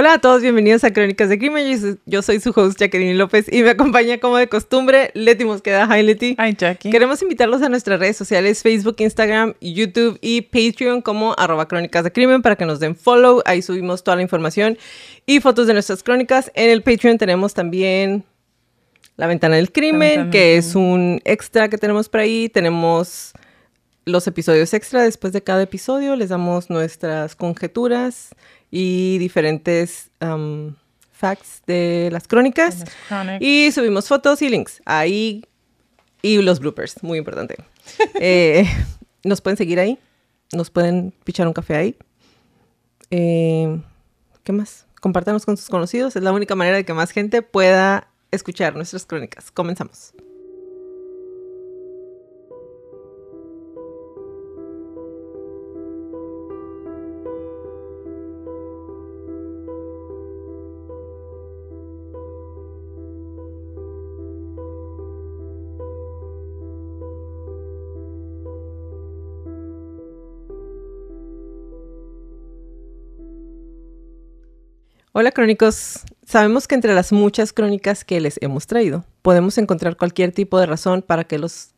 Hola a todos, bienvenidos a Crónicas de Crimen. Yo soy su host Jacqueline López y me acompaña como de costumbre Leti Mosqueda. Hi Leti. Hi Jackie. Queremos invitarlos a nuestras redes sociales Facebook, Instagram, YouTube y Patreon como arroba Crónicas de Crimen para que nos den follow. Ahí subimos toda la información y fotos de nuestras crónicas. En el Patreon tenemos también La Ventana del Crimen, que es un extra que tenemos por ahí. Tenemos los episodios extra después de cada episodio. Les damos nuestras conjeturas y diferentes um, facts de las crónicas. Y subimos fotos y links ahí y los bloopers, muy importante. Eh, nos pueden seguir ahí, nos pueden pichar un café ahí. Eh, ¿Qué más? Compártanos con sus conocidos, es la única manera de que más gente pueda escuchar nuestras crónicas. Comenzamos. Hola crónicos, sabemos que entre las muchas crónicas que les hemos traído, podemos encontrar cualquier tipo de razón para que los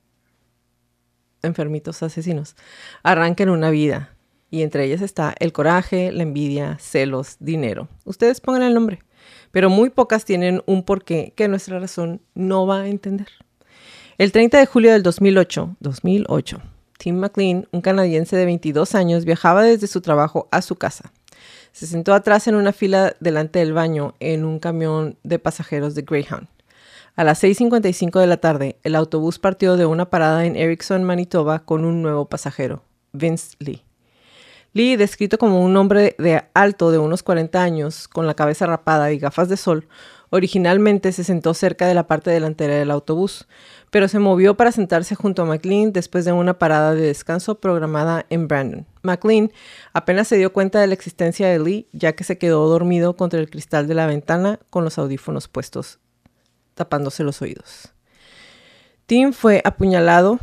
enfermitos asesinos arranquen una vida. Y entre ellas está el coraje, la envidia, celos, dinero. Ustedes pongan el nombre. Pero muy pocas tienen un porqué que nuestra razón no va a entender. El 30 de julio del 2008, 2008 Tim McLean, un canadiense de 22 años, viajaba desde su trabajo a su casa. Se sentó atrás en una fila delante del baño en un camión de pasajeros de Greyhound. A las 6.55 de la tarde, el autobús partió de una parada en Erickson, Manitoba, con un nuevo pasajero, Vince Lee. Lee, descrito como un hombre de alto de unos 40 años, con la cabeza rapada y gafas de sol, originalmente se sentó cerca de la parte delantera del autobús, pero se movió para sentarse junto a McLean después de una parada de descanso programada en Brandon. McLean apenas se dio cuenta de la existencia de Lee, ya que se quedó dormido contra el cristal de la ventana con los audífonos puestos, tapándose los oídos. Tim fue apuñalado,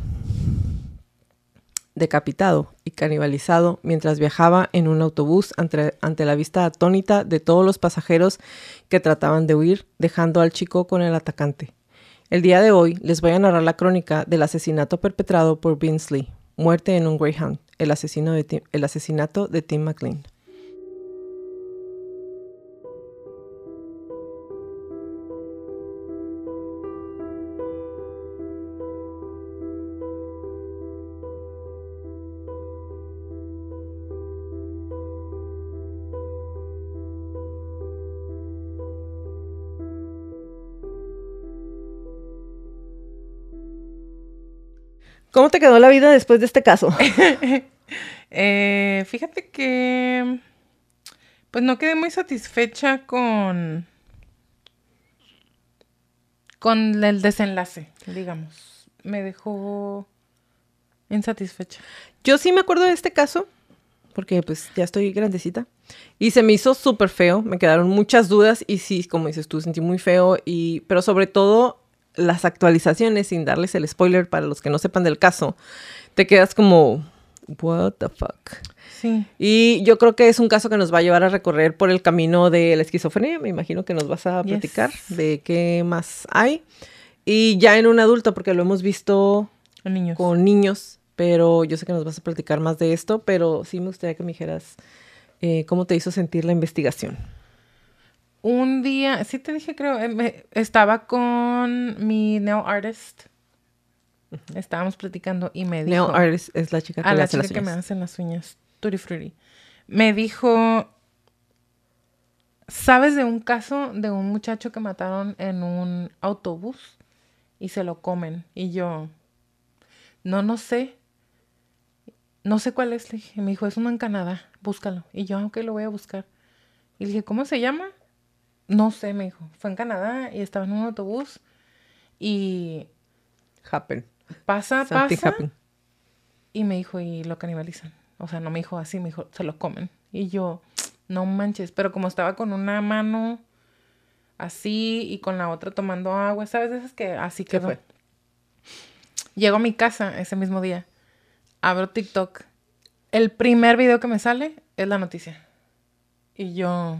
decapitado y canibalizado mientras viajaba en un autobús ante, la vista atónita de todos los pasajeros que trataban de huir, dejando al chico con el atacante. El día de hoy les voy a narrar la crónica del asesinato perpetrado por Vince Lee, Muerte en un Greyhound, el, asesino de el asesinato de Tim McLean. ¿Cómo te quedó la vida después de este caso? Eh, fíjate que, pues no quedé muy satisfecha con, con el desenlace, digamos. Me dejó insatisfecha. Yo sí me acuerdo de este caso, porque pues ya estoy grandecita. Y se me hizo súper feo, me quedaron muchas dudas y sí, como dices tú, sentí muy feo, y, pero sobre todo las actualizaciones, sin darles el spoiler para los que no sepan del caso, te quedas como, what the fuck. Sí. Y yo creo que es un caso que nos va a llevar a recorrer por el camino de la esquizofrenia. Me imagino que nos vas a platicar de qué más hay. Y ya en un adulto, porque lo hemos visto con niños. con niños, pero yo sé que nos vas a platicar más de esto, pero sí me gustaría que me dijeras eh, cómo te hizo sentir la investigación un día, sí te dije, creo, eh, estaba con mi nail artist. Estábamos platicando y me dijo. Nail artist es la chica que, a me la hace chica las que me uñas. hacen las uñas. Tutti frutti. Me dijo. ¿Sabes de un caso de un muchacho que mataron en un autobús y se lo comen? Y yo. No, no sé. No sé cuál es. Le dije. Me dijo, es uno en Canadá. Búscalo. Y yo, ok, lo voy a buscar. Y le dije, ¿cómo se llama? No sé, me dijo. Fue en Canadá y estaba en un autobús. Y Happen. pasa, Something pasa. happen. Y me dijo, y lo canibalizan. O sea, no me dijo así, me dijo, se lo comen. Y yo, no manches, pero como estaba con una mano así y con la otra tomando agua, ¿sabes? Esas que así ¿Qué quedó. fue? Llego a mi casa ese mismo día, abro TikTok. El primer video que me sale es la noticia. Y yo,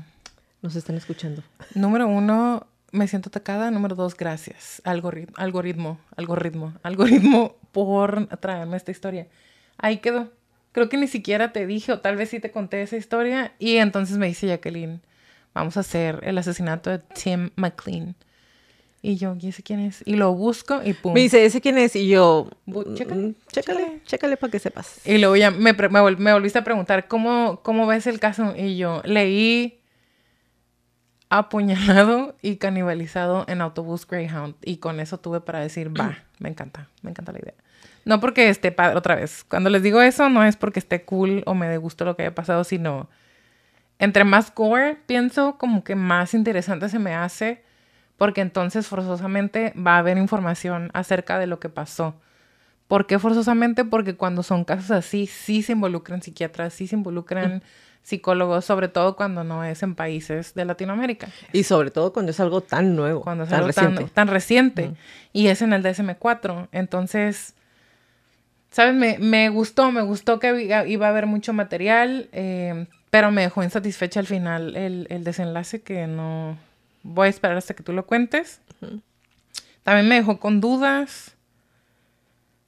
Nos están escuchando. número uno, me siento atacada. Número dos, gracias. Algoritmo, algoritmo, algoritmo, algoritmo por traerme esta historia. Ahí quedó. Creo que ni siquiera te dije, o tal vez sí te conté esa historia. Y entonces me dice Jacqueline, vamos a hacer el asesinato de Tim McLean. Y yo, ¿y ese quién es? Y lo busco y pum. Me dice, ¿ese quién es? Y yo, chécale, mm, chécale, chécale. chécale para que sepas. Y luego ya me, me, vol- me volviste a preguntar, ¿cómo, ¿cómo ves el caso? Y yo leí apuñalado y canibalizado en autobús Greyhound. Y con eso tuve para decir, va, me encanta, me encanta la idea. No porque esté padre, otra vez, cuando les digo eso no es porque esté cool o me dé gusto lo que haya pasado, sino entre más gore pienso, como que más interesante se me hace, porque entonces forzosamente va a haber información acerca de lo que pasó. ¿Por qué forzosamente? Porque cuando son casos así, sí se involucran psiquiatras, sí se involucran psicólogos, sobre todo cuando no es en países de Latinoamérica. Y sobre todo cuando es algo tan nuevo, Cuando es tan algo tan, reciente. tan reciente. Y es en el DSM-4. Entonces, ¿sabes? Me, me gustó, me gustó que iba iba a haber mucho material, eh, pero me dejó insatisfecha al final el, el desenlace que no... Voy a esperar hasta que tú lo cuentes. También me dejó con dudas.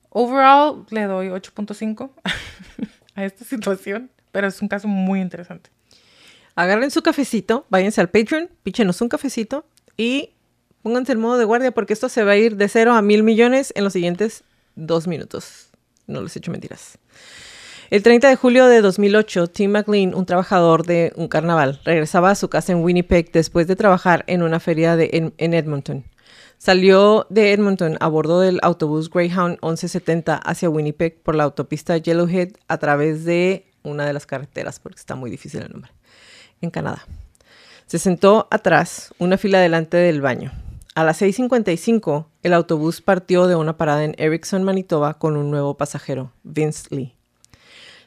Overall, le doy 8.5 a esta situación, pero es un caso muy interesante. Agarren su cafecito, váyanse al Patreon, píchenos un cafecito y pónganse el modo de guardia porque esto se va a ir de cero a mil millones en los siguientes dos minutos. No les he hecho mentiras. El 30 de julio de 2008, Tim McLean, un trabajador de un carnaval, regresaba a su casa en Winnipeg después de trabajar en una feria en, en Edmonton. Salió de Edmonton a bordo del autobús Greyhound 1170 hacia Winnipeg por la autopista Yellowhead a través de una de las carreteras, porque está muy difícil el nombre, en Canadá. Se sentó atrás, una fila delante del baño. A las 6.55, el autobús partió de una parada en Erickson, Manitoba, con un nuevo pasajero, Vince Lee.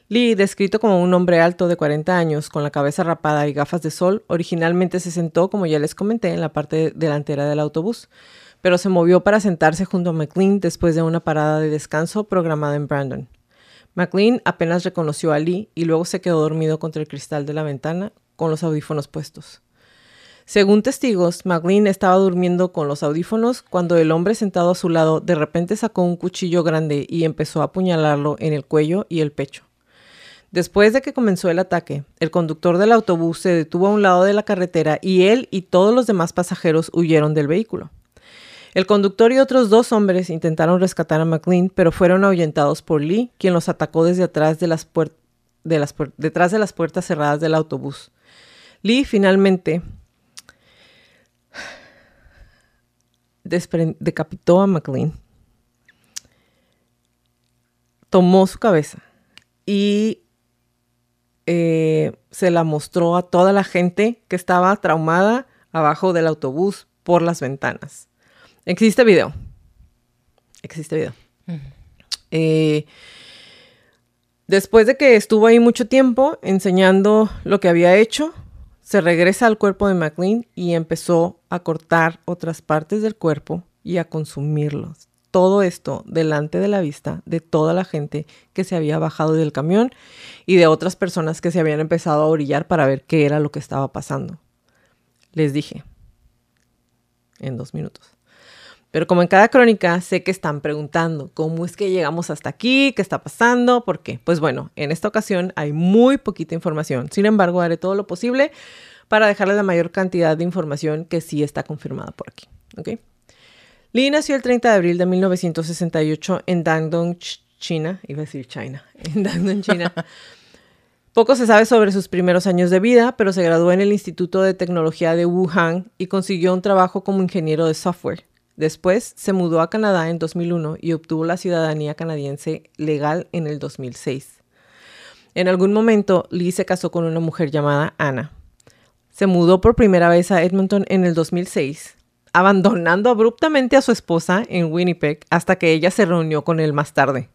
Lee, descrito como un hombre alto de 40 años, con la cabeza rapada y gafas de sol, originalmente se sentó, como ya les comenté, en la parte delantera del autobús, pero se movió para sentarse junto a McLean después de una parada de descanso programada en Brandon. McLean apenas reconoció a Lee y luego se quedó dormido contra el cristal de la ventana con los audífonos puestos. Según testigos, McLean estaba durmiendo con los audífonos cuando el hombre sentado a su lado de repente sacó un cuchillo grande y empezó a apuñalarlo en el cuello y el pecho. Después de que comenzó el ataque, el conductor del autobús se detuvo a un lado de la carretera y él y todos los demás pasajeros huyeron del vehículo. El conductor y otros dos hombres intentaron rescatar a McLean, pero fueron ahuyentados por Lee, quien los atacó desde atrás de las de las detrás de las puertas cerradas del autobús. Lee finalmente decapitó a McLean, tomó su cabeza y eh, se la mostró a toda la gente que estaba traumada abajo del autobús por las ventanas. Existe video. Existe video. Eh, después de que estuvo ahí mucho tiempo enseñando lo que había hecho, se regresa al cuerpo de McLean y empezó a cortar otras partes del cuerpo y a consumirlos. Todo esto delante de la vista de toda la gente que se había bajado del camión y de otras personas que se habían empezado a orillar para ver qué era lo que estaba pasando. Les dije, en dos minutos. Pero como en cada crónica, sé que están preguntando cómo es que llegamos hasta aquí, qué está pasando, por qué. Pues bueno, en esta ocasión hay muy poquita información. Sin embargo, haré todo lo posible para dejarles la mayor cantidad de información que sí está confirmada por aquí. ¿ok? Lee nació el 30 de abril de 1968 en Dandong, Ch- China. Iba a decir China. En Dandong, China. Poco se sabe sobre sus primeros años de vida, pero se graduó en el Instituto de Tecnología de Wuhan y consiguió un trabajo como ingeniero de software. Después se mudó a Canadá en 2001 y obtuvo la ciudadanía canadiense legal en el 2006. En algún momento, Lee se casó con una mujer llamada Anna. Se mudó por primera vez a Edmonton en el 2006, abandonando abruptamente a su esposa en Winnipeg hasta que ella se reunió con él más tarde.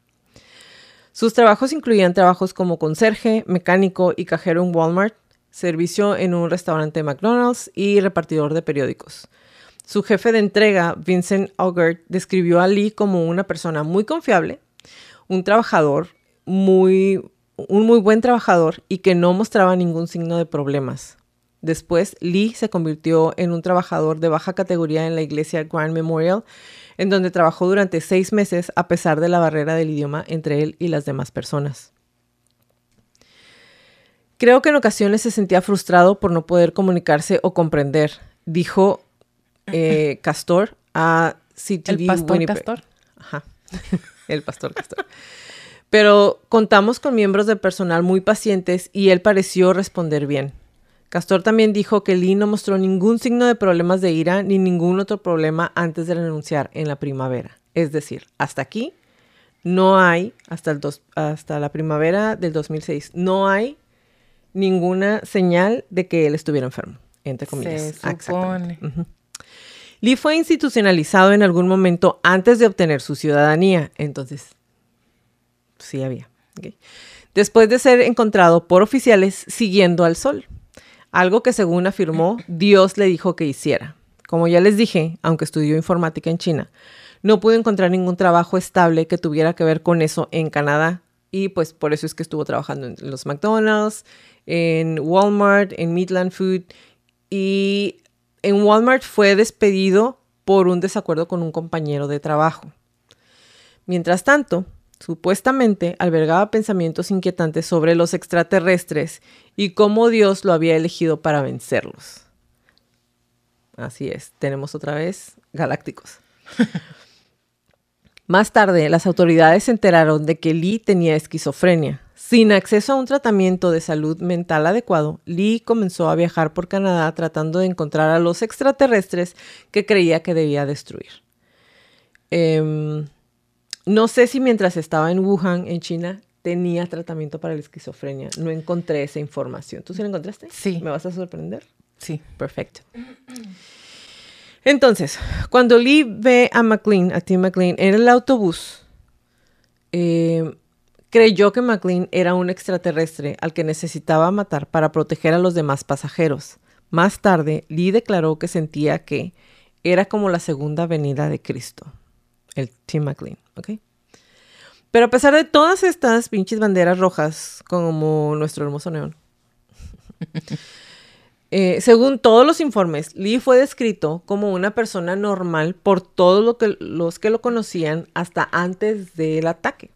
Sus trabajos incluían trabajos como conserje, mecánico y cajero en Walmart, servicio en un restaurante McDonald's y repartidor de periódicos. Su jefe de entrega, Vincent Augert, describió a Lee como una persona muy confiable, un trabajador muy, un muy buen trabajador y que no mostraba ningún signo de problemas. Después, Lee se convirtió en un trabajador de baja categoría en la iglesia Grand Memorial, en donde trabajó durante seis meses a pesar de la barrera del idioma entre él y las demás personas. Creo que en ocasiones se sentía frustrado por no poder comunicarse o comprender, dijo eh, Castor a CTV ¿El pastor Winnipeg. Castor? Ajá, el pastor Castor. Pero contamos con miembros del personal muy pacientes y él pareció responder bien. Castor también dijo que Lee no mostró ningún signo de problemas de ira ni ningún otro problema antes de renunciar en la primavera. Es decir, hasta aquí no hay, hasta, el dos- hasta la primavera del 2006, no hay ninguna señal de que él estuviera enfermo, entre comillas. Se Ah, supone. Lee fue institucionalizado en algún momento antes de obtener su ciudadanía, entonces sí había. Después de ser encontrado por oficiales siguiendo al sol, algo que según afirmó Dios le dijo que hiciera. Como ya les dije, aunque estudió informática en China, no pudo encontrar ningún trabajo estable que tuviera que ver con eso en Canadá y pues por eso es que estuvo trabajando en los McDonald's, en Walmart, en Midland Food y en Walmart fue despedido por un desacuerdo con un compañero de trabajo. Mientras tanto, supuestamente albergaba pensamientos inquietantes sobre los extraterrestres y cómo Dios lo había elegido para vencerlos. Así es, tenemos otra vez galácticos. Más tarde, las autoridades se enteraron de que Lee tenía esquizofrenia. Sin acceso a un tratamiento de salud mental adecuado, Lee comenzó a viajar por Canadá tratando de encontrar a los extraterrestres que creía que debía destruir. Em, no sé si mientras estaba en Wuhan, en China, tenía tratamiento para la esquizofrenia. No encontré esa información. ¿Tú sí la encontraste? Sí. ¿Me vas a sorprender? Sí. Perfecto. Entonces, cuando Lee ve a McLean, a Tim McLean, en el autobús, eh, creyó que McLean era un extraterrestre al que necesitaba matar para proteger a los demás pasajeros. Más tarde, Lee declaró que sentía que era como la segunda venida de Cristo, el Tim McLean. Pero a pesar de todas estas pinches banderas rojas, como nuestro hermoso neón, eh, según todos los informes, Lee fue descrito como una persona normal por todos los que lo conocían hasta antes del ataque.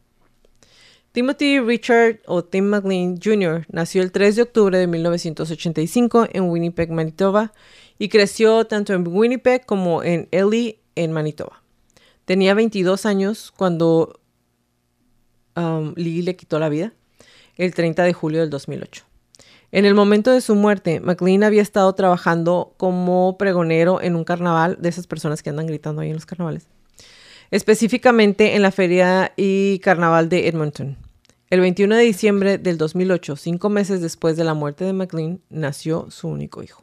Timothy Richard o Tim McLean Jr. nació el 3 de octubre de 1985 en Winnipeg, Manitoba, y creció tanto en Winnipeg como en Elie, en Manitoba. Tenía 22 años cuando um, Lee le quitó la vida, el 30 de julio del 2008. En el momento de su muerte, McLean había estado trabajando como pregonero en un carnaval, de esas personas que andan gritando ahí en los carnavales, específicamente en la feria y carnaval de Edmonton. El 21 de diciembre del 2008, cinco meses después de la muerte de McLean, nació su único hijo.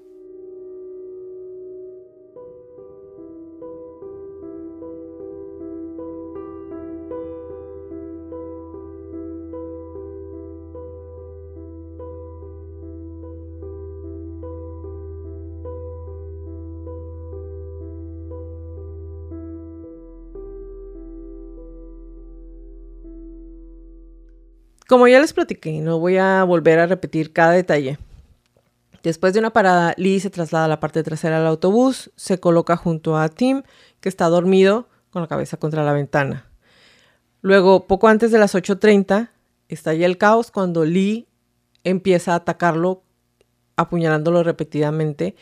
Como ya les platiqué, no voy a volver a repetir cada detalle. Después de una parada, Lee se traslada a la parte trasera del autobús, se coloca junto a Tim, que está dormido con la cabeza contra la ventana. Luego, poco antes de las 8.30, estalla el caos cuando Lee empieza a atacarlo, apuñalándolo repetidamente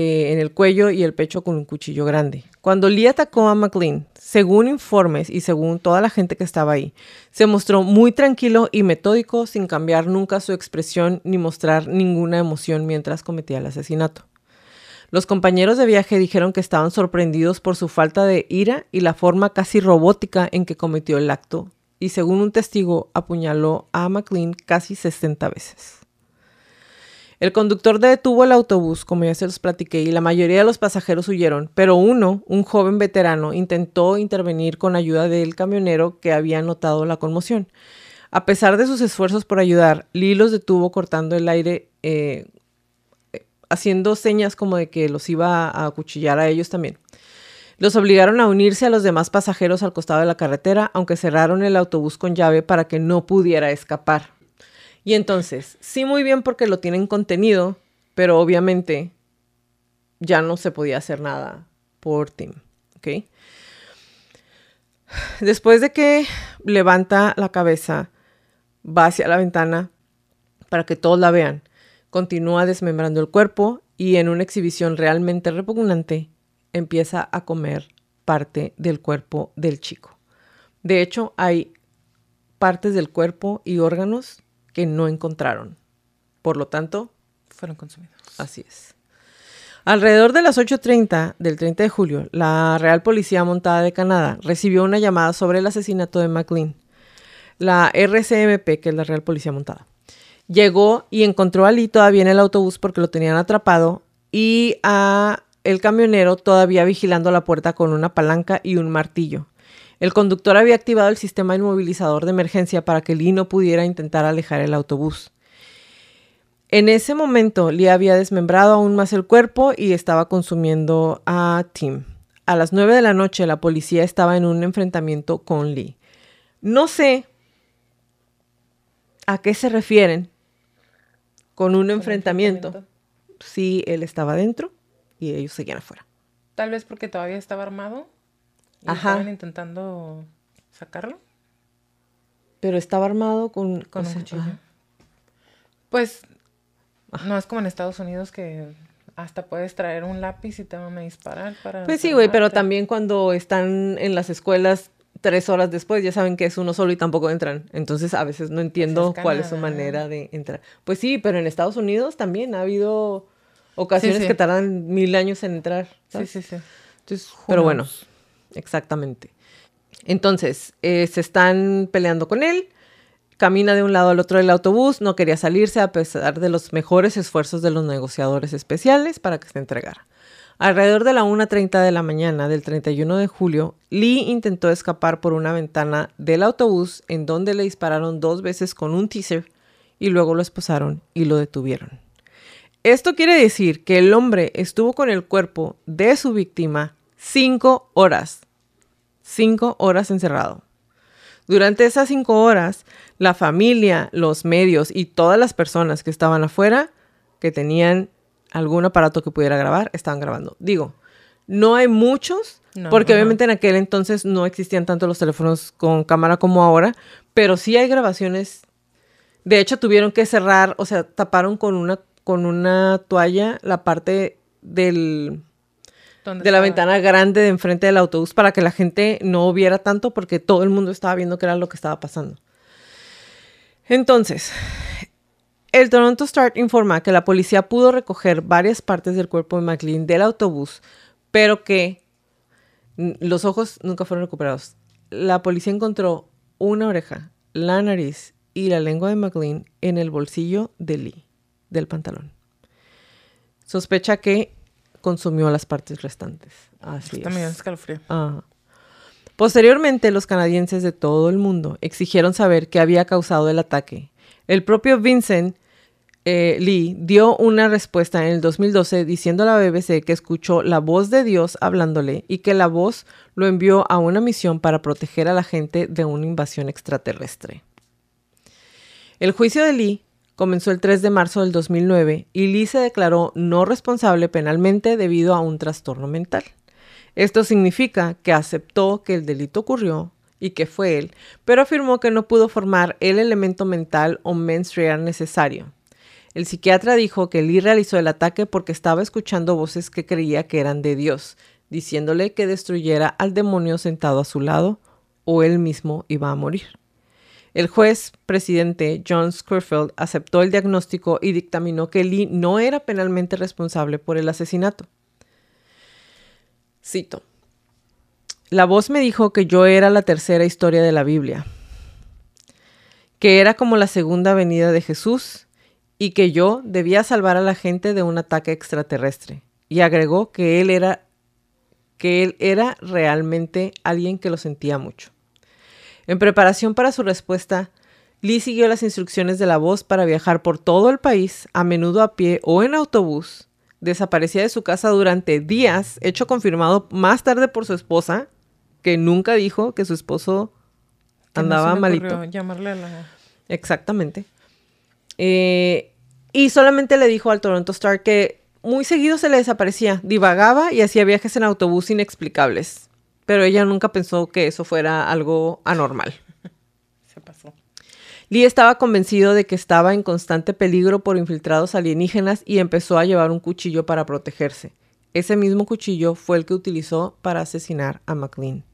eh, en el cuello y el pecho con un cuchillo grande. Cuando Lee atacó a McLean, según informes y según toda la gente que estaba ahí, se mostró muy tranquilo y metódico sin cambiar nunca su expresión ni mostrar ninguna emoción mientras cometía el asesinato. Los compañeros de viaje dijeron que estaban sorprendidos por su falta de ira y la forma casi robótica en que cometió el acto, y según un testigo apuñaló a McLean casi 60 veces. El conductor detuvo el autobús, como ya se los platiqué, y la mayoría de los pasajeros huyeron, pero uno, un joven veterano, intentó intervenir con ayuda del camionero que había notado la conmoción. A pesar de sus esfuerzos por ayudar, Lee los detuvo cortando el aire, eh, haciendo señas como de que los iba a acuchillar a ellos también. Los obligaron a unirse a los demás pasajeros al costado de la carretera, aunque cerraron el autobús con llave para que no pudiera escapar. Y entonces, sí muy bien porque lo tienen contenido, pero obviamente ya no se podía hacer nada por Tim, ¿ok? Después de que levanta la cabeza, va hacia la ventana para que todos la vean, continúa desmembrando el cuerpo y en una exhibición realmente repugnante empieza a comer parte del cuerpo del chico. De hecho, hay partes del cuerpo y órganos que no encontraron. Por lo tanto, fueron consumidos. Así es. Alrededor de las 8.30 del 30 de julio, la Real Policía Montada de Canadá recibió una llamada sobre el asesinato de McLean. La RCMP, que es la Real Policía Montada, llegó y encontró a Lee todavía en el autobús porque lo tenían atrapado y a el camionero todavía vigilando la puerta con una palanca y un martillo. El conductor había activado el sistema inmovilizador de emergencia para que Lee no pudiera intentar alejar el autobús. En ese momento, Lee había desmembrado aún más el cuerpo y estaba consumiendo a Tim. A las nueve de la noche, la policía estaba en un enfrentamiento con Lee. No sé a qué se refieren con un enfrentamiento. Si él estaba dentro y ellos seguían afuera. Tal vez porque todavía estaba armado. Y Estaban intentando sacarlo. Pero estaba armado con, con un cuchillo. Pues no es como en Estados Unidos que hasta puedes traer un lápiz y te van a disparar para. Pues sí, güey, pero también cuando están en las escuelas tres horas después ya saben que es uno solo y tampoco entran. Entonces a veces no entiendo pues cuál es su manera de entrar. Pues sí, pero en Estados Unidos también ha habido ocasiones que tardan mil años en entrar. Sí, sí, sí. Entonces, pero bueno, exactamente. Entonces, eh, se están peleando con él. Camina de un lado al otro del autobús, no quería salirse a pesar de los mejores esfuerzos de los negociadores especiales para que se entregara. Alrededor de la 1.30 de la mañana del 31 de julio, Lee intentó escapar por una ventana del autobús en donde le dispararon dos veces con un teaser y luego lo esposaron y lo detuvieron. Esto quiere decir que el hombre estuvo con el cuerpo de su víctima cinco horas. Cinco horas encerrado. Durante esas cinco horas, la familia, los medios y todas las personas que estaban afuera, que tenían algún aparato que pudiera grabar, estaban grabando. Digo, no hay muchos, porque obviamente en aquel entonces no existían tanto los teléfonos con cámara como ahora, pero sí hay grabaciones. De hecho, tuvieron que cerrar, o sea, taparon con una con una toalla la parte del de la ventana grande de enfrente del autobús para que la gente no viera tanto porque todo el mundo estaba viendo qué era lo que estaba pasando. Entonces, el Toronto Star informa que la policía pudo recoger varias partes del cuerpo de McLean del autobús, pero que los ojos nunca fueron recuperados. La policía encontró una oreja, la nariz y la lengua de McLean en el bolsillo de Lee del pantalón. Sospecha que consumió las partes restantes. Así También escalofrío. Posteriormente, los canadienses de todo el mundo exigieron saber qué había causado el ataque. El propio Vincent eh, Lee dio una respuesta en el 2012 diciendo a la BBC que escuchó la voz de Dios hablándole y que la voz lo envió a una misión para proteger a la gente de una invasión extraterrestre. El juicio de Lee comenzó el 3 de marzo del 2009 y Lee se declaró no responsable penalmente debido a un trastorno mental. Esto significa que aceptó que el delito ocurrió y que fue él, pero afirmó que no pudo formar el elemento mental o mens necesario. El psiquiatra dijo que Lee realizó el ataque porque estaba escuchando voces que creía que eran de Dios, diciéndole que destruyera al demonio sentado a su lado o él mismo iba a morir. El juez presidente John Scurfield aceptó el diagnóstico y dictaminó que Lee no era penalmente responsable por el asesinato. Cito. La voz me dijo que yo era la tercera historia de la Biblia, que era como la segunda venida de Jesús y que yo debía salvar a la gente de un ataque extraterrestre. Y agregó que él era que él era realmente alguien que lo sentía mucho. En preparación para su respuesta, Lee siguió las instrucciones de la voz para viajar por todo el país, a menudo a pie o en autobús. Desaparecía de su casa durante días, hecho confirmado más tarde por su esposa, que nunca dijo que su esposo no andaba me malito. Llamarle a la... Exactamente. Eh, y solamente le dijo al Toronto Star que muy seguido se le desaparecía, divagaba y hacía viajes en autobús inexplicables. Pero ella nunca pensó que eso fuera algo anormal. Se pasó. Lee estaba convencido de que estaba en constante peligro por infiltrados alienígenas y empezó a llevar un cuchillo para protegerse. Ese mismo cuchillo fue el que utilizó para asesinar a McLean.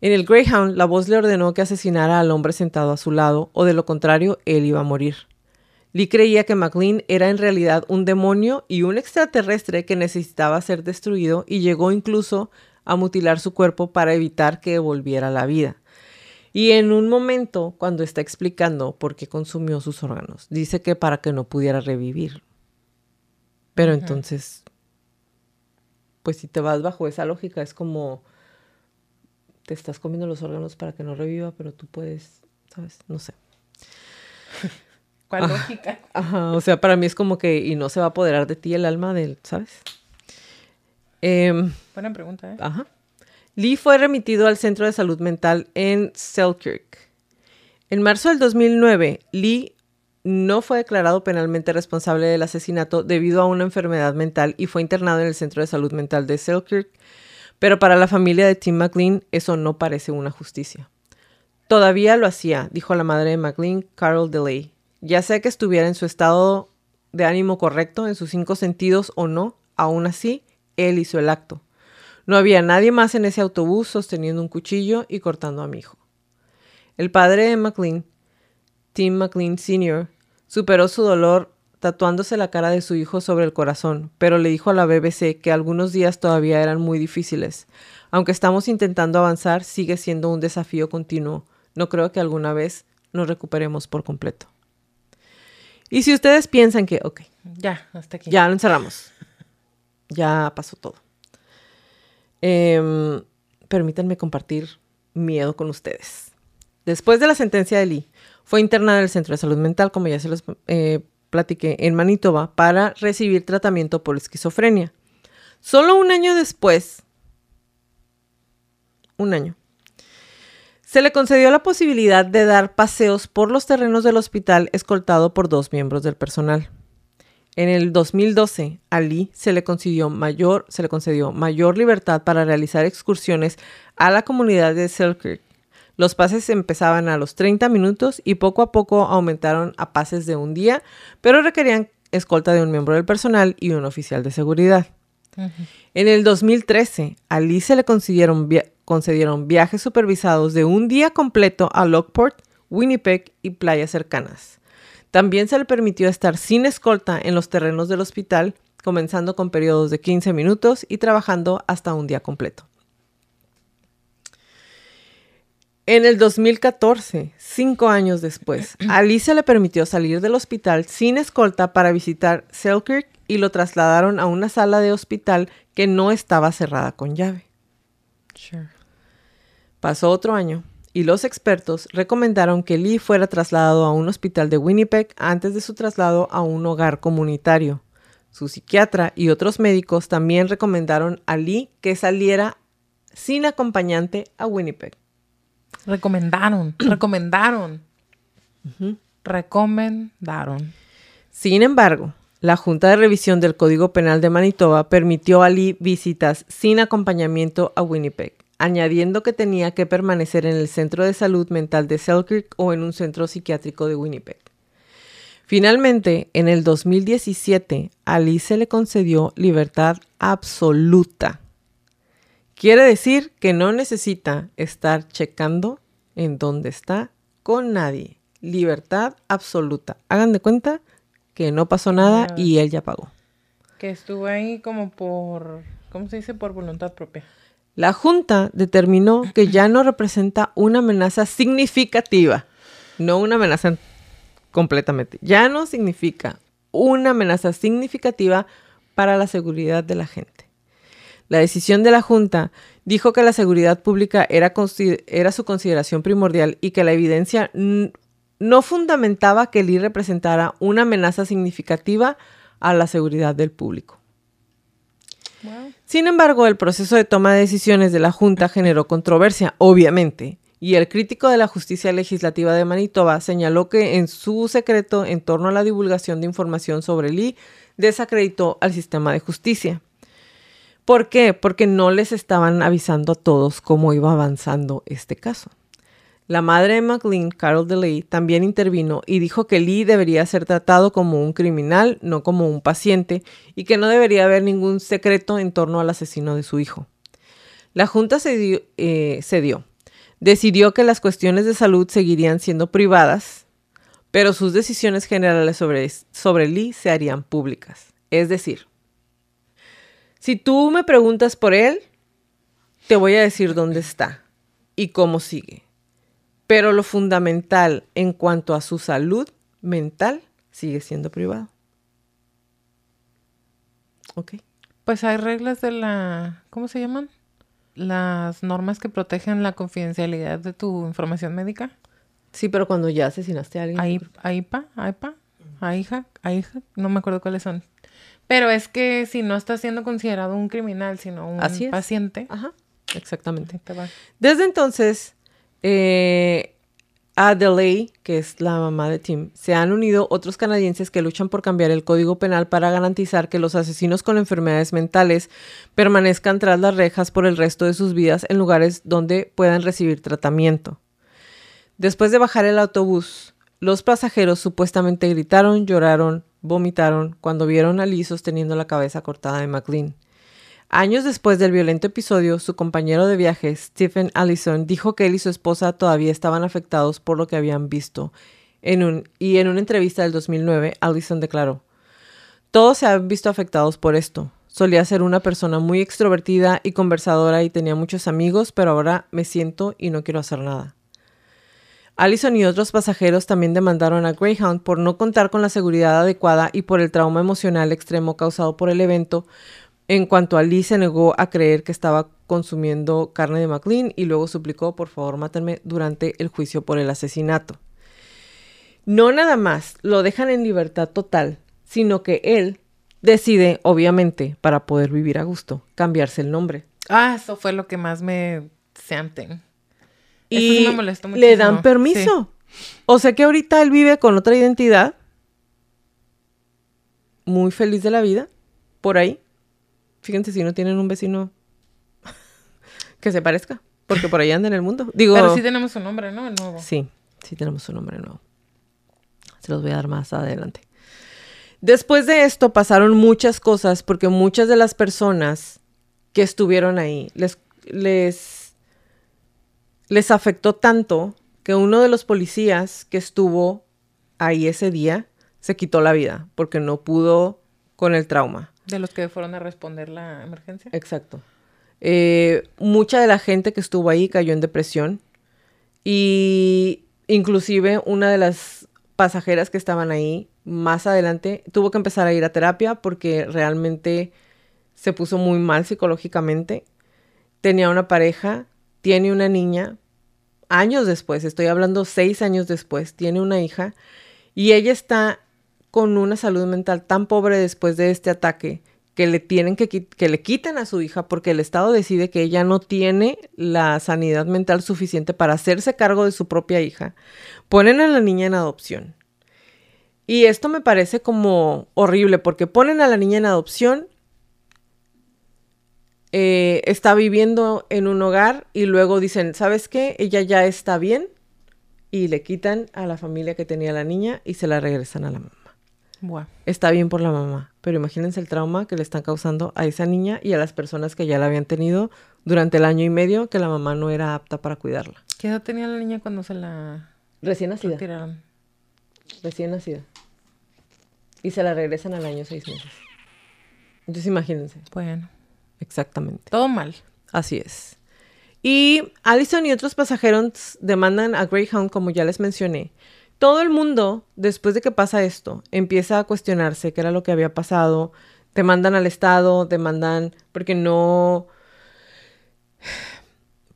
En el Greyhound, la voz le ordenó que asesinara al hombre sentado a su lado, o de lo contrario, él iba a morir. Lee creía que McLean era en realidad un demonio y un extraterrestre que necesitaba ser destruido y llegó incluso a mutilar su cuerpo para evitar que volviera a la vida. Y en un momento, cuando está explicando por qué consumió sus órganos, dice que para que no pudiera revivir. Pero entonces, pues si te vas bajo esa lógica, es como te estás comiendo los órganos para que no reviva, pero tú puedes, ¿sabes? No sé. ¿Cuál Ah. lógica? Ajá, o sea, para mí es como que, y no se va a apoderar de ti el alma del, ¿sabes? Em, Buena pregunta, ¿eh? Ajá. Lee fue remitido al Centro de Salud Mental en Selkirk. En marzo del 2009, Lee no fue declarado penalmente responsable del asesinato debido a una enfermedad mental y fue internado en el Centro de Salud Mental de Selkirk, pero para la familia de Tim McLean eso no parece una justicia. Todavía lo hacía, dijo la madre de McLean, Carol DeLay. Ya sea que estuviera en su estado de ánimo correcto, en sus cinco sentidos o no, aún así, él hizo el acto. No había nadie más en ese autobús sosteniendo un cuchillo y cortando a mi hijo. El padre de McLean, Tim McLean Sr., superó su dolor tatuándose la cara de su hijo sobre el corazón, pero le dijo a la BBC que algunos días todavía eran muy difíciles. Aunque estamos intentando avanzar, sigue siendo un desafío continuo. No creo que alguna vez nos recuperemos por completo. Y si ustedes piensan que, ok, Ya, hasta aquí. ya lo encerramos. Ya pasó todo. Em, permítanme compartir miedo con ustedes. Después de la sentencia de Lee, fue internada en el Centro de Salud Mental, como ya se los eh, platiqué, en Manitoba, para recibir tratamiento por esquizofrenia. Solo un año después, un año, se le concedió la posibilidad de dar paseos por los terrenos del hospital escoltado por dos miembros del personal. En el 2012, a Lee se le, concedió mayor, se le concedió mayor libertad para realizar excursiones a la comunidad de Selkirk. Los pases empezaban a los 30 minutos y poco a poco aumentaron a pases de un día, pero requerían escolta de un miembro del personal y un oficial de seguridad. En el 2013, a Lee se le concedieron, via- concedieron viajes supervisados de un día completo a Lockport, Winnipeg y playas cercanas. También se le permitió estar sin escolta en los terrenos del hospital, comenzando con periodos de 15 minutos y trabajando hasta un día completo. En el 2014, cinco años después, a Lee se le permitió salir del hospital sin escolta para visitar Selkirk y lo trasladaron a una sala de hospital que no estaba cerrada con llave. Sure. Pasó otro año y los expertos recomendaron que Lee fuera trasladado a un hospital de Winnipeg antes de su traslado a un hogar comunitario. Su psiquiatra y otros médicos también recomendaron a Lee que saliera sin acompañante a Winnipeg. Recomendaron, recomendaron. Recomendaron. Sin embargo, la Junta de Revisión del Código Penal de Manitoba permitió a Lee visitas sin acompañamiento a Winnipeg, añadiendo que tenía que permanecer en el Centro de Salud Mental de Selkirk o en un centro psiquiátrico de Winnipeg. Finalmente, en el 2017, a Lee se le concedió libertad absoluta. Quiere decir que no necesita estar checando en dónde está con nadie. Libertad absoluta. Hagan de cuenta que no pasó nada y él ya pagó. Que estuvo ahí como por, ¿cómo se dice? Por voluntad propia. La Junta determinó que ya no representa una amenaza significativa, no una amenaza completamente, ya no significa una amenaza significativa para la seguridad de la gente. La decisión de la Junta dijo que la seguridad pública era, su consideración primordial y que la evidencia no fundamentaba que Lee representara una amenaza significativa a la seguridad del público. Sin embargo, el proceso de toma de decisiones de la Junta generó controversia, obviamente, y el crítico de la justicia legislativa de Manitoba señaló que en su secreto en torno a la divulgación de información sobre Lee desacreditó al sistema de justicia. ¿Por qué? Porque no les estaban avisando a todos cómo iba avanzando este caso. La madre de McLean, Carol DeLay, también intervino y dijo que Lee debería ser tratado como un criminal, no como un paciente, y que no debería haber ningún secreto en torno al asesino de su hijo. La Junta cedió, eh. Decidió que las cuestiones de salud seguirían siendo privadas, pero sus decisiones generales sobre, sobre Lee se harían públicas. Es decir, si tú me preguntas por él, te voy a decir dónde está y cómo sigue pero lo fundamental en cuanto a su salud mental sigue siendo privado. Ok. Pues hay reglas de la, ¿cómo se llaman? Las normas que protegen la confidencialidad de tu información médica. Sí, pero cuando ya asesinaste a alguien. AIPA, AIPA, AIJA, AIJA, no me acuerdo cuáles son. Pero es que si no está siendo considerado un criminal, sino un paciente. Ajá, exactamente. Desde entonces, eh, que es la mamá de Tim, se han unido otros canadienses que luchan por cambiar el código penal para garantizar que los asesinos con enfermedades mentales permanezcan tras las rejas por el resto de sus vidas en lugares donde puedan recibir tratamiento. Después de bajar el autobús, los pasajeros supuestamente gritaron, lloraron, vomitaron cuando vieron a Lee sosteniendo la cabeza cortada de McLean. Años después del violento episodio, su compañero de viaje, Stephen Allison, dijo que él y su esposa todavía estaban afectados por lo que habían visto. En un, y en una entrevista del 2009, Allison declaró, Todos se han visto afectados por esto. Solía ser una persona muy extrovertida y conversadora y tenía muchos amigos, pero ahora me siento y no quiero hacer nada. Allison y otros pasajeros también demandaron a Greyhound por no contar con la seguridad adecuada y por el trauma emocional extremo causado por el evento, en cuanto a Lee se negó a creer que estaba consumiendo carne de McLean y luego suplicó, por favor, mátenme durante el juicio por el asesinato. No nada más lo dejan en libertad total, sino que él decide, obviamente, para poder vivir a gusto, cambiarse el nombre. Ah, eso fue lo que más me sienten. Y le dan permiso. O sea que ahorita él vive con otra identidad, muy feliz de la vida, por ahí. Fíjense si no tienen un vecino que se parezca, porque por ahí anda en el mundo. Digo, Pero sí tenemos su nombre, ¿no? El nuevo. Sí, sí tenemos su nombre nuevo. Se los voy a dar más adelante. Después de esto pasaron muchas cosas porque muchas de las personas que estuvieron ahí les, les, les afectó tanto que uno de los policías que estuvo ahí ese día se quitó la vida porque no pudo con el trauma. De los que fueron a responder la emergencia. Exacto. Eh, mucha de la gente que estuvo ahí cayó en depresión y inclusive una de las pasajeras que estaban ahí más adelante tuvo que empezar a ir a terapia porque realmente se puso muy mal psicológicamente. Tenía una pareja, tiene una niña, años después, estoy hablando seis años después, tiene una hija y ella está con una salud mental tan pobre después de este ataque que le tienen que, que le quiten a su hija porque el Estado decide que ella no tiene la sanidad mental suficiente para hacerse cargo de su propia hija, ponen a la niña en adopción. Y esto me parece como horrible porque ponen a la niña en adopción, eh, está viviendo en un hogar y luego dicen, ¿sabes qué? Ella ya está bien y le quitan a la familia que tenía la niña y se la regresan a la mamá. Está bien por la mamá, pero imagínense el trauma que le están causando a esa niña y a las personas que ya la habían tenido durante el año y medio que la mamá no era apta para cuidarla. ¿Qué edad tenía la niña cuando se la recién nacida? Recién nacida. Y se la regresan al año seis meses. Entonces imagínense. Bueno. Exactamente. Todo mal. Así es. Y Allison y otros pasajeros demandan a Greyhound, como ya les mencioné, todo el mundo, después de que pasa esto, empieza a cuestionarse qué era lo que había pasado. Te mandan al estado, te mandan porque no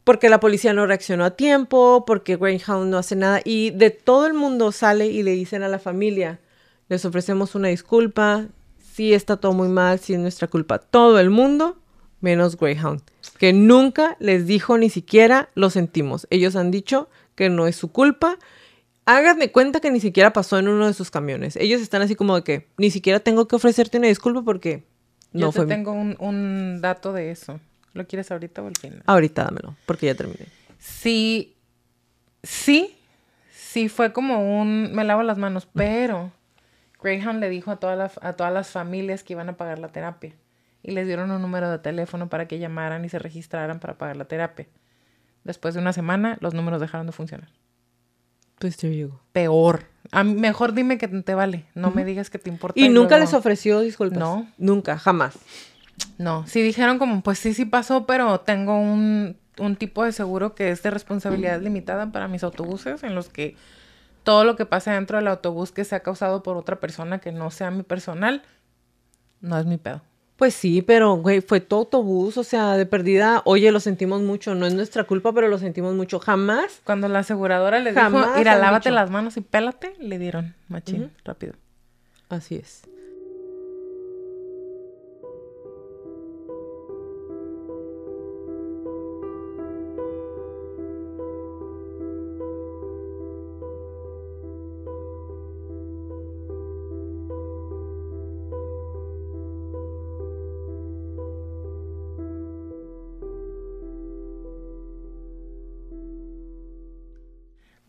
porque la policía no reaccionó a tiempo, porque Greyhound no hace nada y de todo el mundo sale y le dicen a la familia, les ofrecemos una disculpa, sí está todo muy mal, sí es nuestra culpa, todo el mundo menos Greyhound, que nunca les dijo ni siquiera lo sentimos. Ellos han dicho que no es su culpa. Háganme cuenta que ni siquiera pasó en uno de sus camiones. Ellos están así como de que ni siquiera tengo que ofrecerte una disculpa porque no Yo te fue tengo un, un dato de eso. ¿Lo quieres ahorita o al final? Ahorita dámelo, porque ya terminé. Sí, sí, sí fue como un me lavo las manos, pero Greyhound le dijo a, toda la- a todas las familias que iban a pagar la terapia y les dieron un número de teléfono para que llamaran y se registraran para pagar la terapia. Después de una semana, los números dejaron de funcionar. Pues there you go. Peor. A mí- mejor dime que te vale, no me digas que te importa. Y nunca luego- les ofreció disculpas. No. Nunca, jamás. No, sí dijeron como, pues sí, sí pasó, pero tengo un, un tipo de seguro que es de responsabilidad limitada para mis autobuses, en los que todo lo que pase dentro del autobús que sea causado por otra persona que no sea mi personal, no es mi pedo. Pues sí, pero, güey, fue tu autobús, o sea, de perdida, oye, lo sentimos mucho, no es nuestra culpa, pero lo sentimos mucho. Jamás. Cuando la aseguradora le dijo, mira, lávate las manos y pélate, le dieron machín, rápido. Así es.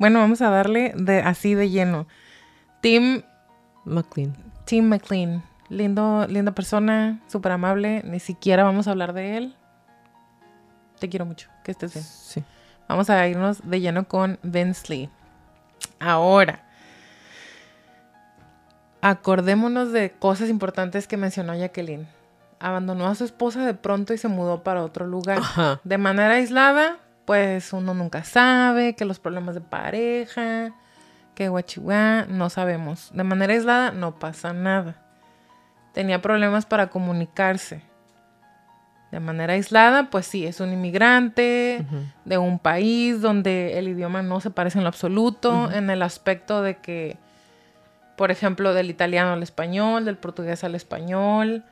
Bueno, vamos a darle de así de lleno. Tim McLean. Tim McLean, lindo, linda persona, súper amable. Ni siquiera vamos a hablar de él. Te quiero mucho, que estés bien. Sí. Vamos a irnos de lleno con Vince Lee. Ahora, acordémonos de cosas importantes que mencionó Jacqueline. Abandonó a su esposa de pronto y se mudó para otro lugar. Ajá. De manera aislada, pues uno nunca sabe que los problemas de pareja, que guachihuá, no sabemos. De manera aislada no pasa nada. Tenía problemas para comunicarse. De manera aislada, pues sí, es un inmigrante de un país donde el idioma no se parece en lo absoluto, en el aspecto de que, por ejemplo, del italiano al español, del portugués al español,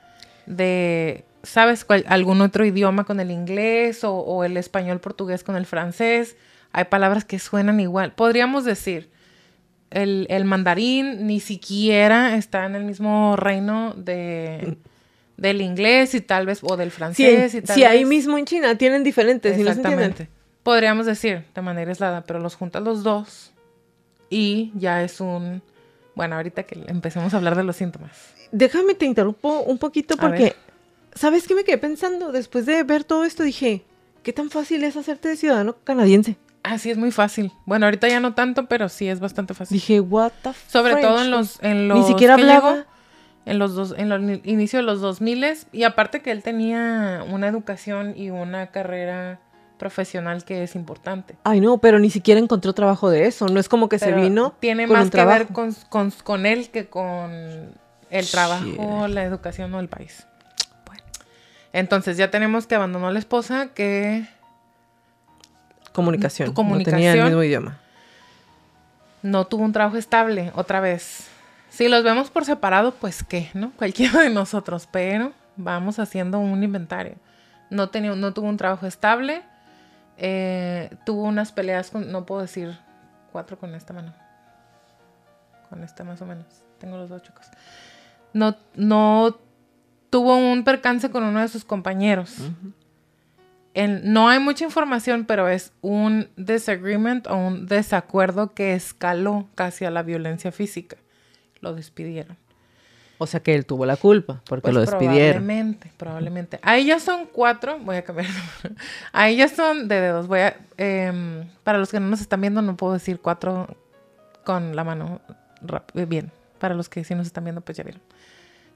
de, ¿sabes? Cuál- algún otro idioma con el inglés o, o el español portugués con el francés. Hay palabras que suenan igual. Podríamos decir, el, el mandarín ni siquiera está en el mismo reino de, del inglés y tal vez, o del Sí, francés y tal sí, ahí mismo en China tienen diferentes. no. Exactamente. Podríamos decir de manera aislada, pero los juntas los dos y ya es un... Bueno, ahorita que empecemos a hablar de los síntomas. Déjame te interrumpo un poquito porque. ¿Sabes qué me quedé pensando? Después de ver todo esto dije, ¿qué tan fácil es hacerte de ciudadano canadiense? Así es muy fácil. Bueno, ahorita ya no tanto, pero sí es bastante fácil. Dije, what the Sobre French? todo en los, en los Ni siquiera ¿qué hablaba. llegó? en los dos, en los ni- inicio de los 2000 y aparte que él tenía una educación y una carrera profesional que es importante. Ay, no, pero ni siquiera encontró trabajo de eso. No es como que Pero se vino tiene con más un que ver con, con, con él que con el trabajo, la educación o el país. Entonces ya tenemos que abandonó a la esposa que comunicación. tu No tenía el comunicación. mismo idioma. no tuvo un trabajo estable otra vez. Si los vemos por separado, pues qué, ¿no? Cualquiera de nosotros, pero vamos haciendo un inventario. No, tenía, no tuvo un trabajo estable, eh, tuvo unas peleas con, no puedo decir cuatro con esta mano. Con esta más o menos. Tengo los dos chicos. No, no tuvo un percance con uno de sus compañeros. En- no hay mucha información, pero es un disagreement o un desacuerdo que escaló casi a la violencia física. Lo despidieron. O sea que él tuvo la culpa porque Pues lo despidieron. Probablemente, probablemente. Ahí ya son cuatro. Voy a cambiar. Ahí ya son de dedos. Voy a. em, para los que no nos están viendo, no puedo decir cuatro con la mano eh, bien. Para los que sí nos están viendo, pues ya vieron.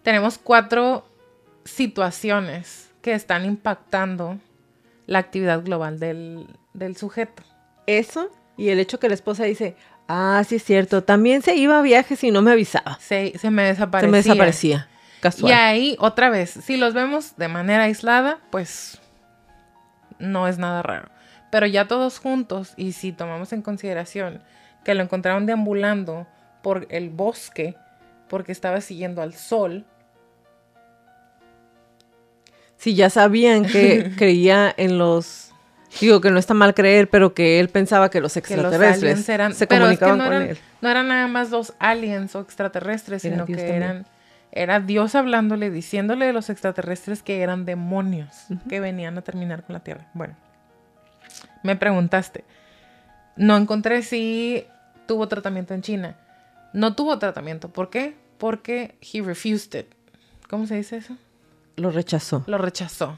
Tenemos cuatro situaciones que están impactando la actividad global del, del sujeto. Eso y el hecho que la esposa dice, ah, sí es cierto, también se iba a viajes y no me avisaba. Se, se me Se desaparecía. me desaparecía. Casual. Y ahí, otra vez, si los vemos de manera aislada, pues no es nada raro. Pero ya todos juntos, y si tomamos en consideración que lo encontraron deambulando por el bosque, porque estaba siguiendo al sol, Si ya sabían que creía en los... Digo que no está mal creer, pero que él pensaba que los que los extraterrestres eran... se pero es que comunicaban no con eran, él. no eran nada más los aliens o extraterrestres, Era sino Dios que también. eran... Era Dios hablándole, diciéndole de los extraterrestres que eran demonios que venían a terminar con la Tierra. Bueno, me preguntaste. No encontré si tuvo tratamiento en China. No tuvo tratamiento. ¿Por qué? Porque he refused it. ¿Cómo se dice eso? Lo rechazó. Lo rechazó.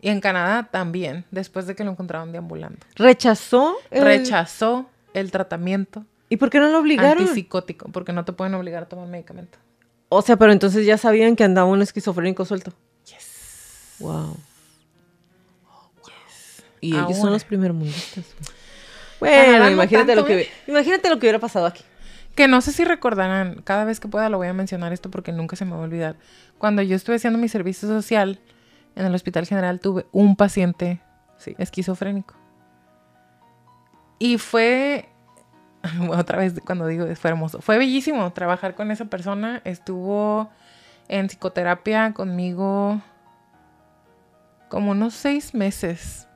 Y en Canadá también, después de que lo encontraron deambulando. ¿Rechazó? el- Rechazó el tratamiento ¿Y por qué no lo obligaron? antipsicótico, porque no te pueden obligar a tomar medicamento. O sea, pero entonces ya sabían que andaba un esquizofrénico suelto. Yes. Wow. Y ellos son los primermundistas. Bueno, Canadá imagínate, lo que, ¿eh? imagínate lo que hubiera pasado aquí. Que no sé si recordarán, cada vez que pueda lo voy a mencionar esto porque nunca se me va a olvidar. Cuando yo estuve haciendo mi servicio social en el Hospital General tuve un paciente Sí. esquizofrénico. Y fue, otra vez cuando digo, fue hermoso, fue bellísimo trabajar con esa persona. Estuvo en psicoterapia conmigo como unos seis meses.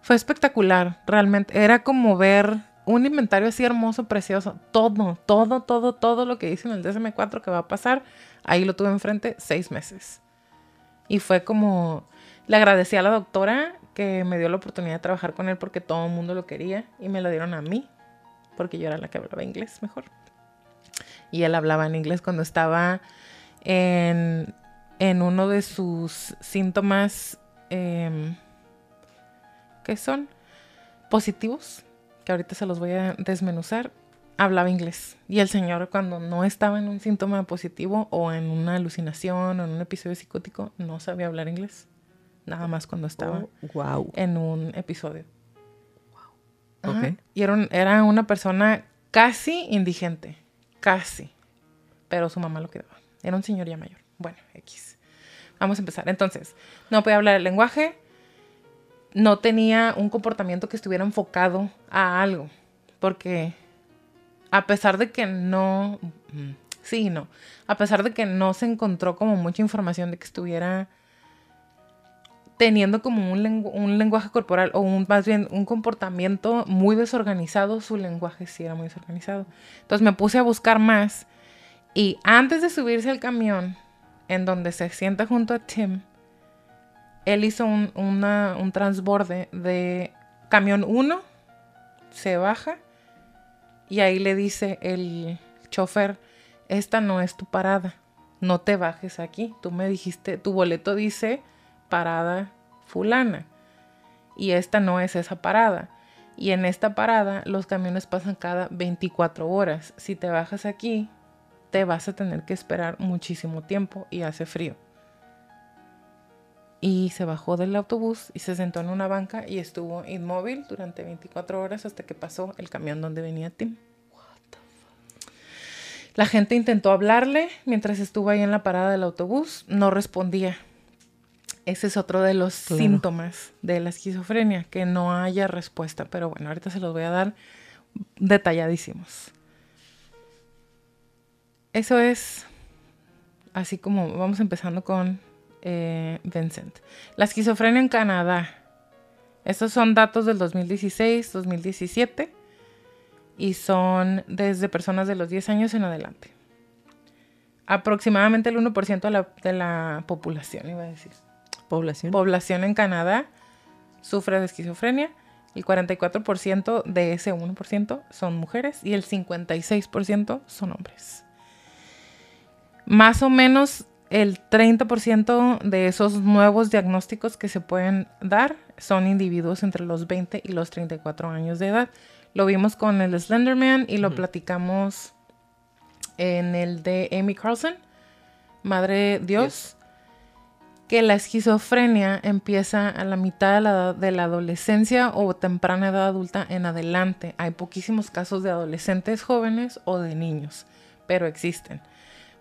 Fue espectacular, realmente. Era como ver un inventario así hermoso, precioso. Todo, todo, todo, todo lo que hice en el DSM4 que va a pasar, ahí lo tuve enfrente seis meses. Y fue como, le agradecí a la doctora que me dio la oportunidad de trabajar con él porque todo el mundo lo quería y me lo dieron a mí, porque yo era la que hablaba inglés mejor. Y él hablaba en inglés cuando estaba en, en uno de sus síntomas, em, ¿qué son? Positivos, que ahorita se los voy a desmenuzar, hablaba inglés. Y el señor cuando no estaba en un síntoma positivo o en una alucinación o en un episodio psicótico, no sabía hablar inglés. Nada más cuando estaba wow. en un episodio. Ajá. Ok. Y era, un- era una persona casi indigente, casi. Pero su mamá lo quedaba. Era un señor ya mayor. Bueno, X. Vamos a empezar. Entonces, no podía hablar el lenguaje, no tenía un comportamiento que estuviera enfocado a algo, porque a pesar de que no, mm, sí no, a pesar de que no se encontró como mucha información de que estuviera teniendo como un, un lenguaje corporal o un, más bien un comportamiento muy desorganizado, su lenguaje sí era muy desorganizado. Entonces me puse a buscar más y antes de subirse al camión en donde se sienta junto a Tim, él hizo un, una- un transborde de camión 1, se baja y ahí le dice el chofer, esta no es tu parada, no te bajes aquí, tú me dijiste, tu boleto dice parada fulana y esta no es esa parada. Y en esta parada los camiones pasan cada 24 horas. Si te bajas aquí, te vas a tener que esperar muchísimo tiempo y hace frío. Y se bajó del autobús y se sentó en una banca y estuvo inmóvil durante 24 horas hasta que pasó el camión donde venía Tim. La gente intentó hablarle mientras estuvo ahí en la parada del autobús, no respondía. Ese es otro de los Claro. síntomas de la esquizofrenia, que no haya respuesta. Pero bueno, ahorita se los voy a dar detalladísimos. Eso es así como vamos empezando con eh, Vincent. La esquizofrenia en Canadá. Estos son datos del 2016, 2017 y son desde personas de los 10 años en adelante. Aproximadamente el 1% de la, de la población, iba a decir. Población. Población en Canadá sufre de esquizofrenia. El 44% de ese 1% son mujeres y el 56% son hombres. Más o menos el 30% de esos nuevos diagnósticos que se pueden dar son individuos entre los 20 y los 34 años de edad. Lo vimos con el Slenderman y lo platicamos en el de Amy Carlson, Madre Dios, que la esquizofrenia empieza a la mitad de la, de la adolescencia o temprana edad adulta en adelante. Hay poquísimos casos de adolescentes jóvenes o de niños, pero existen.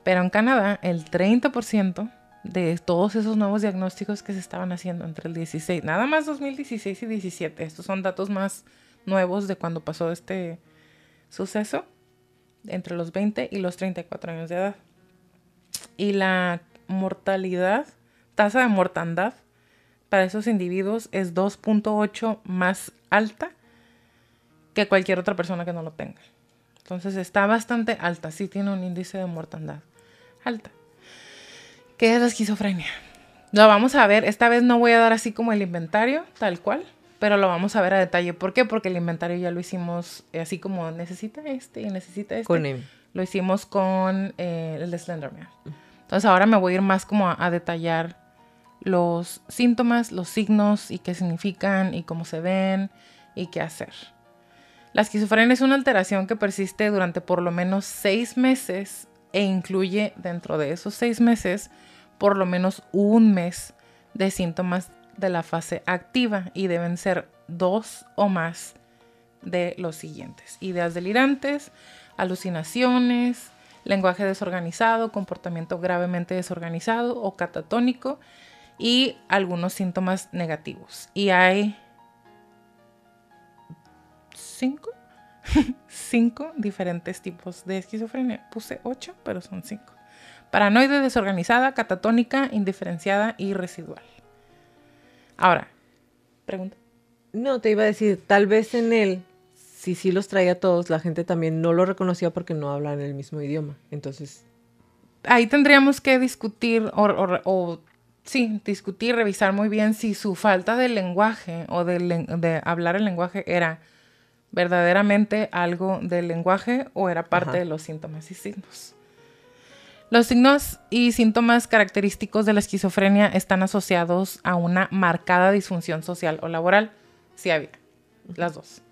Pero en Canadá, el 30% de todos esos nuevos diagnósticos que se estaban haciendo entre el 16, nada más 2016 y 17, estos son datos más nuevos de cuando pasó este suceso, entre los 20 y los 34 años de edad. Y la mortalidad, tasa de mortandad para esos individuos es 2.8 más alta que cualquier otra persona que no lo tenga. Entonces está bastante alta, sí tiene un índice de mortandad alta. ¿Qué es la esquizofrenia? Lo vamos a ver, esta vez no voy a dar así como el inventario, tal cual, pero lo vamos a ver a detalle. ¿Por qué? Porque el inventario ya lo hicimos eh, así como necesita este y necesita este. Con él. Lo hicimos con eh, el de Slenderman. Entonces ahora me voy a ir más como a, a detallar los síntomas, los signos y qué significan y cómo se ven y qué hacer. La esquizofrenia es una alteración que persiste durante por lo menos seis meses e incluye dentro de esos seis meses por lo menos un mes de síntomas de la fase activa y deben ser dos o más de los siguientes. Ideas delirantes, alucinaciones, lenguaje desorganizado, comportamiento gravemente desorganizado o catatónico y algunos síntomas negativos. Y hay cinco, cinco diferentes tipos de esquizofrenia. Puse ocho, pero son cinco. Paranoide desorganizada, catatónica, indiferenciada y residual. Ahora, pregunta. No, te iba a decir, tal vez en él, si sí los traía todos, la gente también no lo reconocía porque no hablan el mismo idioma. Entonces, Ahí tendríamos que discutir o, o- o, sí, discutir, revisar muy bien si su falta de lenguaje o de hablar el lenguaje era verdaderamente algo del lenguaje o era parte Ajá. de los síntomas y signos. Los signos y síntomas característicos de la esquizofrenia están asociados a una marcada disfunción social o laboral. Sí había, las dos.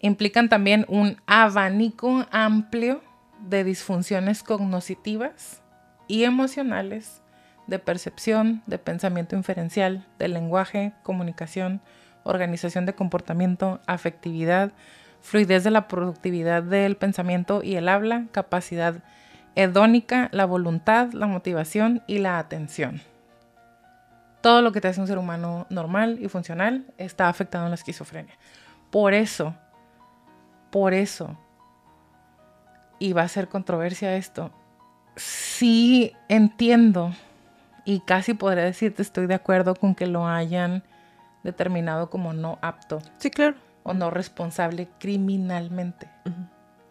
Implican también un abanico amplio de disfunciones cognitivas y emocionales, de percepción, de pensamiento inferencial, de lenguaje, comunicación, organización de comportamiento, afectividad, fluidez de la productividad del pensamiento y el habla, capacidad hedónica, la voluntad, la motivación y la atención. Todo lo que te hace un ser humano normal y funcional está afectado en la esquizofrenia. Por eso, por eso, y va a ser controversia esto, sí entiendo y casi podría decirte estoy de acuerdo con que lo hayan determinado como no apto sí, claro. o no responsable criminalmente.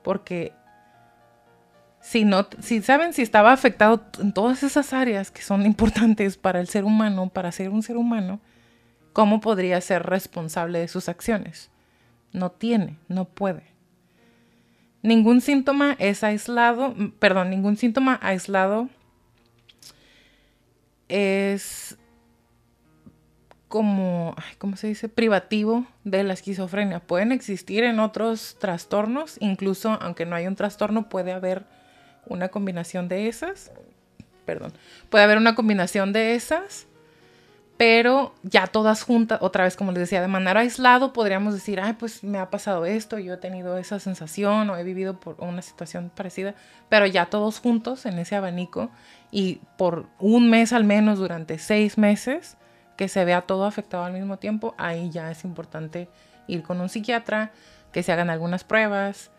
Porque si no, si saben si estaba afectado en todas esas áreas que son importantes para el ser humano, para ser un ser humano, ¿cómo podría ser responsable de sus acciones? No tiene, no puede. Ningún síntoma es aislado, perdón, ningún síntoma aislado es como, ¿cómo se dice? Privativo de la esquizofrenia. Pueden existir en otros trastornos, incluso aunque no haya un trastorno, puede haber una combinación de esas. Perdón. Puede haber una combinación de esas, pero ya todas juntas, otra vez como les decía, de manera aislado podríamos decir, ay, pues me ha pasado esto, yo he tenido esa sensación o he vivido por una situación parecida, pero ya todos juntos en ese abanico y por un mes al menos durante seis meses, que se vea todo afectado al mismo tiempo, ahí ya es importante ir con un psiquiatra, que se hagan algunas pruebas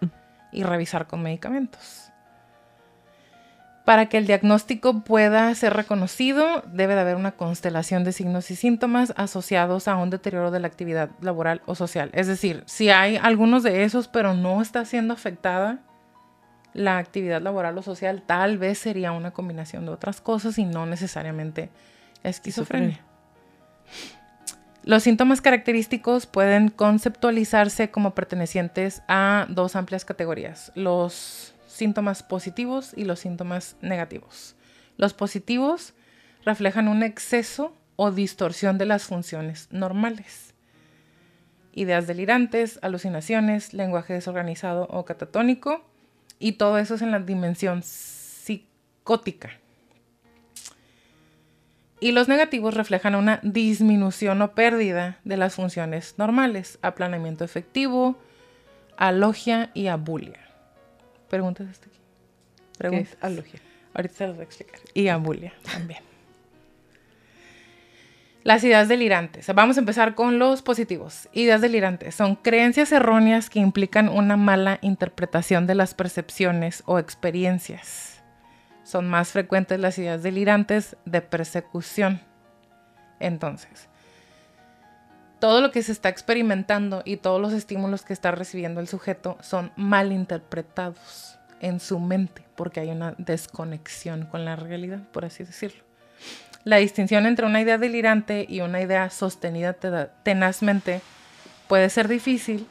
y revisar con medicamentos. Para que el diagnóstico pueda ser reconocido, debe de haber una constelación de signos y síntomas asociados a un deterioro de la actividad laboral o social. Es decir, si hay algunos de esos, pero no está siendo afectada la actividad laboral o social, tal vez sería una combinación de otras cosas y no necesariamente esquizofrenia. Los síntomas característicos pueden conceptualizarse como pertenecientes a dos amplias categorías, los síntomas positivos y los síntomas negativos. Los positivos reflejan un exceso o distorsión de las funciones normales. Ideas delirantes, alucinaciones, lenguaje desorganizado o catatónico, y todo eso es en la dimensión psicótica. Y los negativos reflejan una disminución o pérdida de las funciones normales, aplanamiento efectivo, alogia y abulia. Preguntas hasta aquí. preguntas. es alogia? Ahorita se los voy a explicar. Y abulia también. Las ideas delirantes. Vamos a empezar con los positivos. Ideas delirantes son creencias erróneas que implican una mala interpretación de las percepciones o experiencias. Son más frecuentes las ideas delirantes de persecución. Entonces, todo lo que se está experimentando y todos los estímulos que está recibiendo el sujeto son mal interpretados en su mente porque hay una desconexión con la realidad, por así decirlo. La distinción entre una idea delirante y una idea sostenida tenazmente puede ser difícil,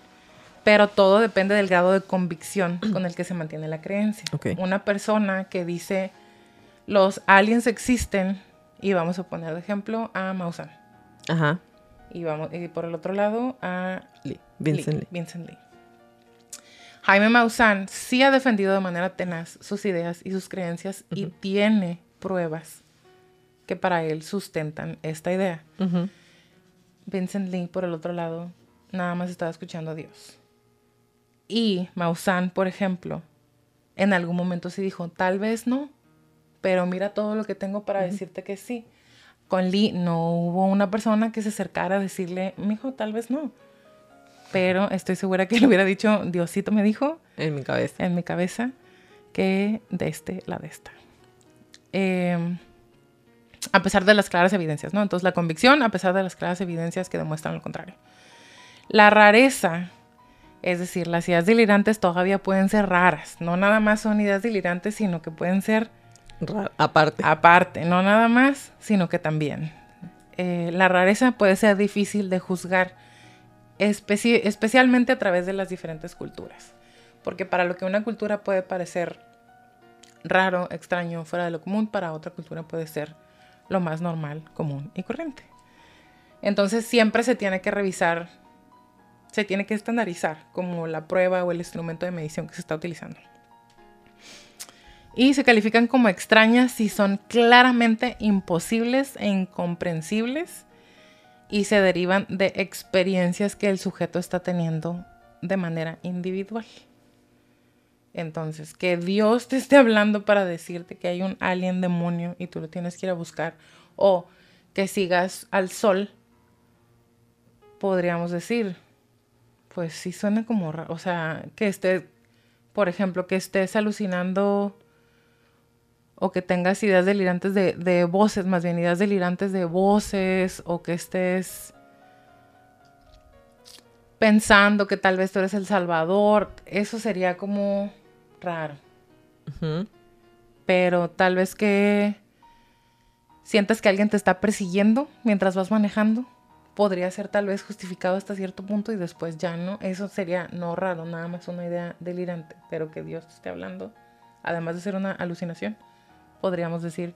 pero todo depende del grado de convicción con el que se mantiene la creencia. Una persona que dice los aliens existen, y vamos a poner de ejemplo a Maussan, Ajá. y, vamos, y por el otro lado a Lee. Vincent Lee, Lee. Vincent Lee. Jaime Maussan sí ha defendido de manera tenaz sus ideas y sus creencias y tiene pruebas que para él sustentan esta idea. Vincent Lee, por el otro lado, nada más estaba escuchando a Dios. Y Maussan, por ejemplo, en algún momento sí dijo, tal vez no, pero mira todo lo que tengo para decirte que sí. Con Lee no hubo una persona que se acercara a decirle, mijo, tal vez no. Pero estoy segura que le hubiera dicho, Diosito me dijo En mi cabeza. en mi cabeza que de este, la de esta. Eh, a pesar de las claras evidencias, ¿no? Entonces la convicción, a pesar de las claras evidencias que demuestran lo contrario. La rareza, es decir, las ideas delirantes todavía pueden ser raras. No nada más son ideas delirantes, sino que pueden ser Ra- Aparte. aparte, no nada más, sino que también. Eh, la rareza puede ser difícil de juzgar, especi- especialmente a través de las diferentes culturas. Porque para lo que una cultura puede parecer raro, extraño, fuera de lo común, para otra cultura puede ser lo más normal, común y corriente. Entonces siempre se tiene que revisar, se tiene que estandarizar como la prueba o el instrumento de medición que se está utilizando y se califican como extrañas si son claramente imposibles e incomprensibles y se derivan de experiencias que el sujeto está teniendo de manera individual. Entonces, que Dios te esté hablando para decirte que hay un alien demonio y tú lo tienes que ir a buscar, o que sigas al sol, podríamos decir, pues sí suena como raro, o sea, que estés, por ejemplo, que estés alucinando o que tengas ideas delirantes de, de voces, más bien ideas delirantes de voces, o que estés pensando que tal vez tú eres el Salvador, eso sería como raro. Pero tal vez que sientas que alguien te está persiguiendo mientras vas manejando, podría ser tal vez justificado hasta cierto punto y después ya no. Eso sería no raro, nada más una idea delirante, pero que Dios te esté hablando, además de ser una alucinación, podríamos decir,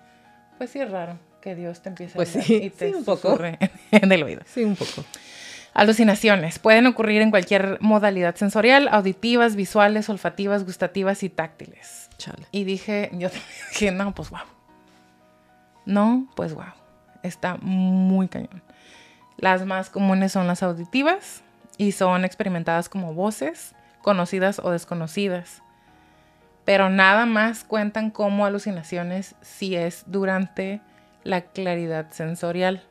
pues sí es raro que Dios te empiece Pues a hablar sí, y te sí, un poco. susurre en el oído. Sí, un poco. Alucinaciones pueden ocurrir en cualquier modalidad sensorial, auditivas, visuales, olfativas, gustativas y táctiles. Chale. Y dije, yo dije, no, pues wow. No, pues wow. Está muy cañón. Las más comunes son las auditivas y son experimentadas como voces, conocidas o desconocidas. Pero nada más cuentan como alucinaciones si es durante la claridad sensorial.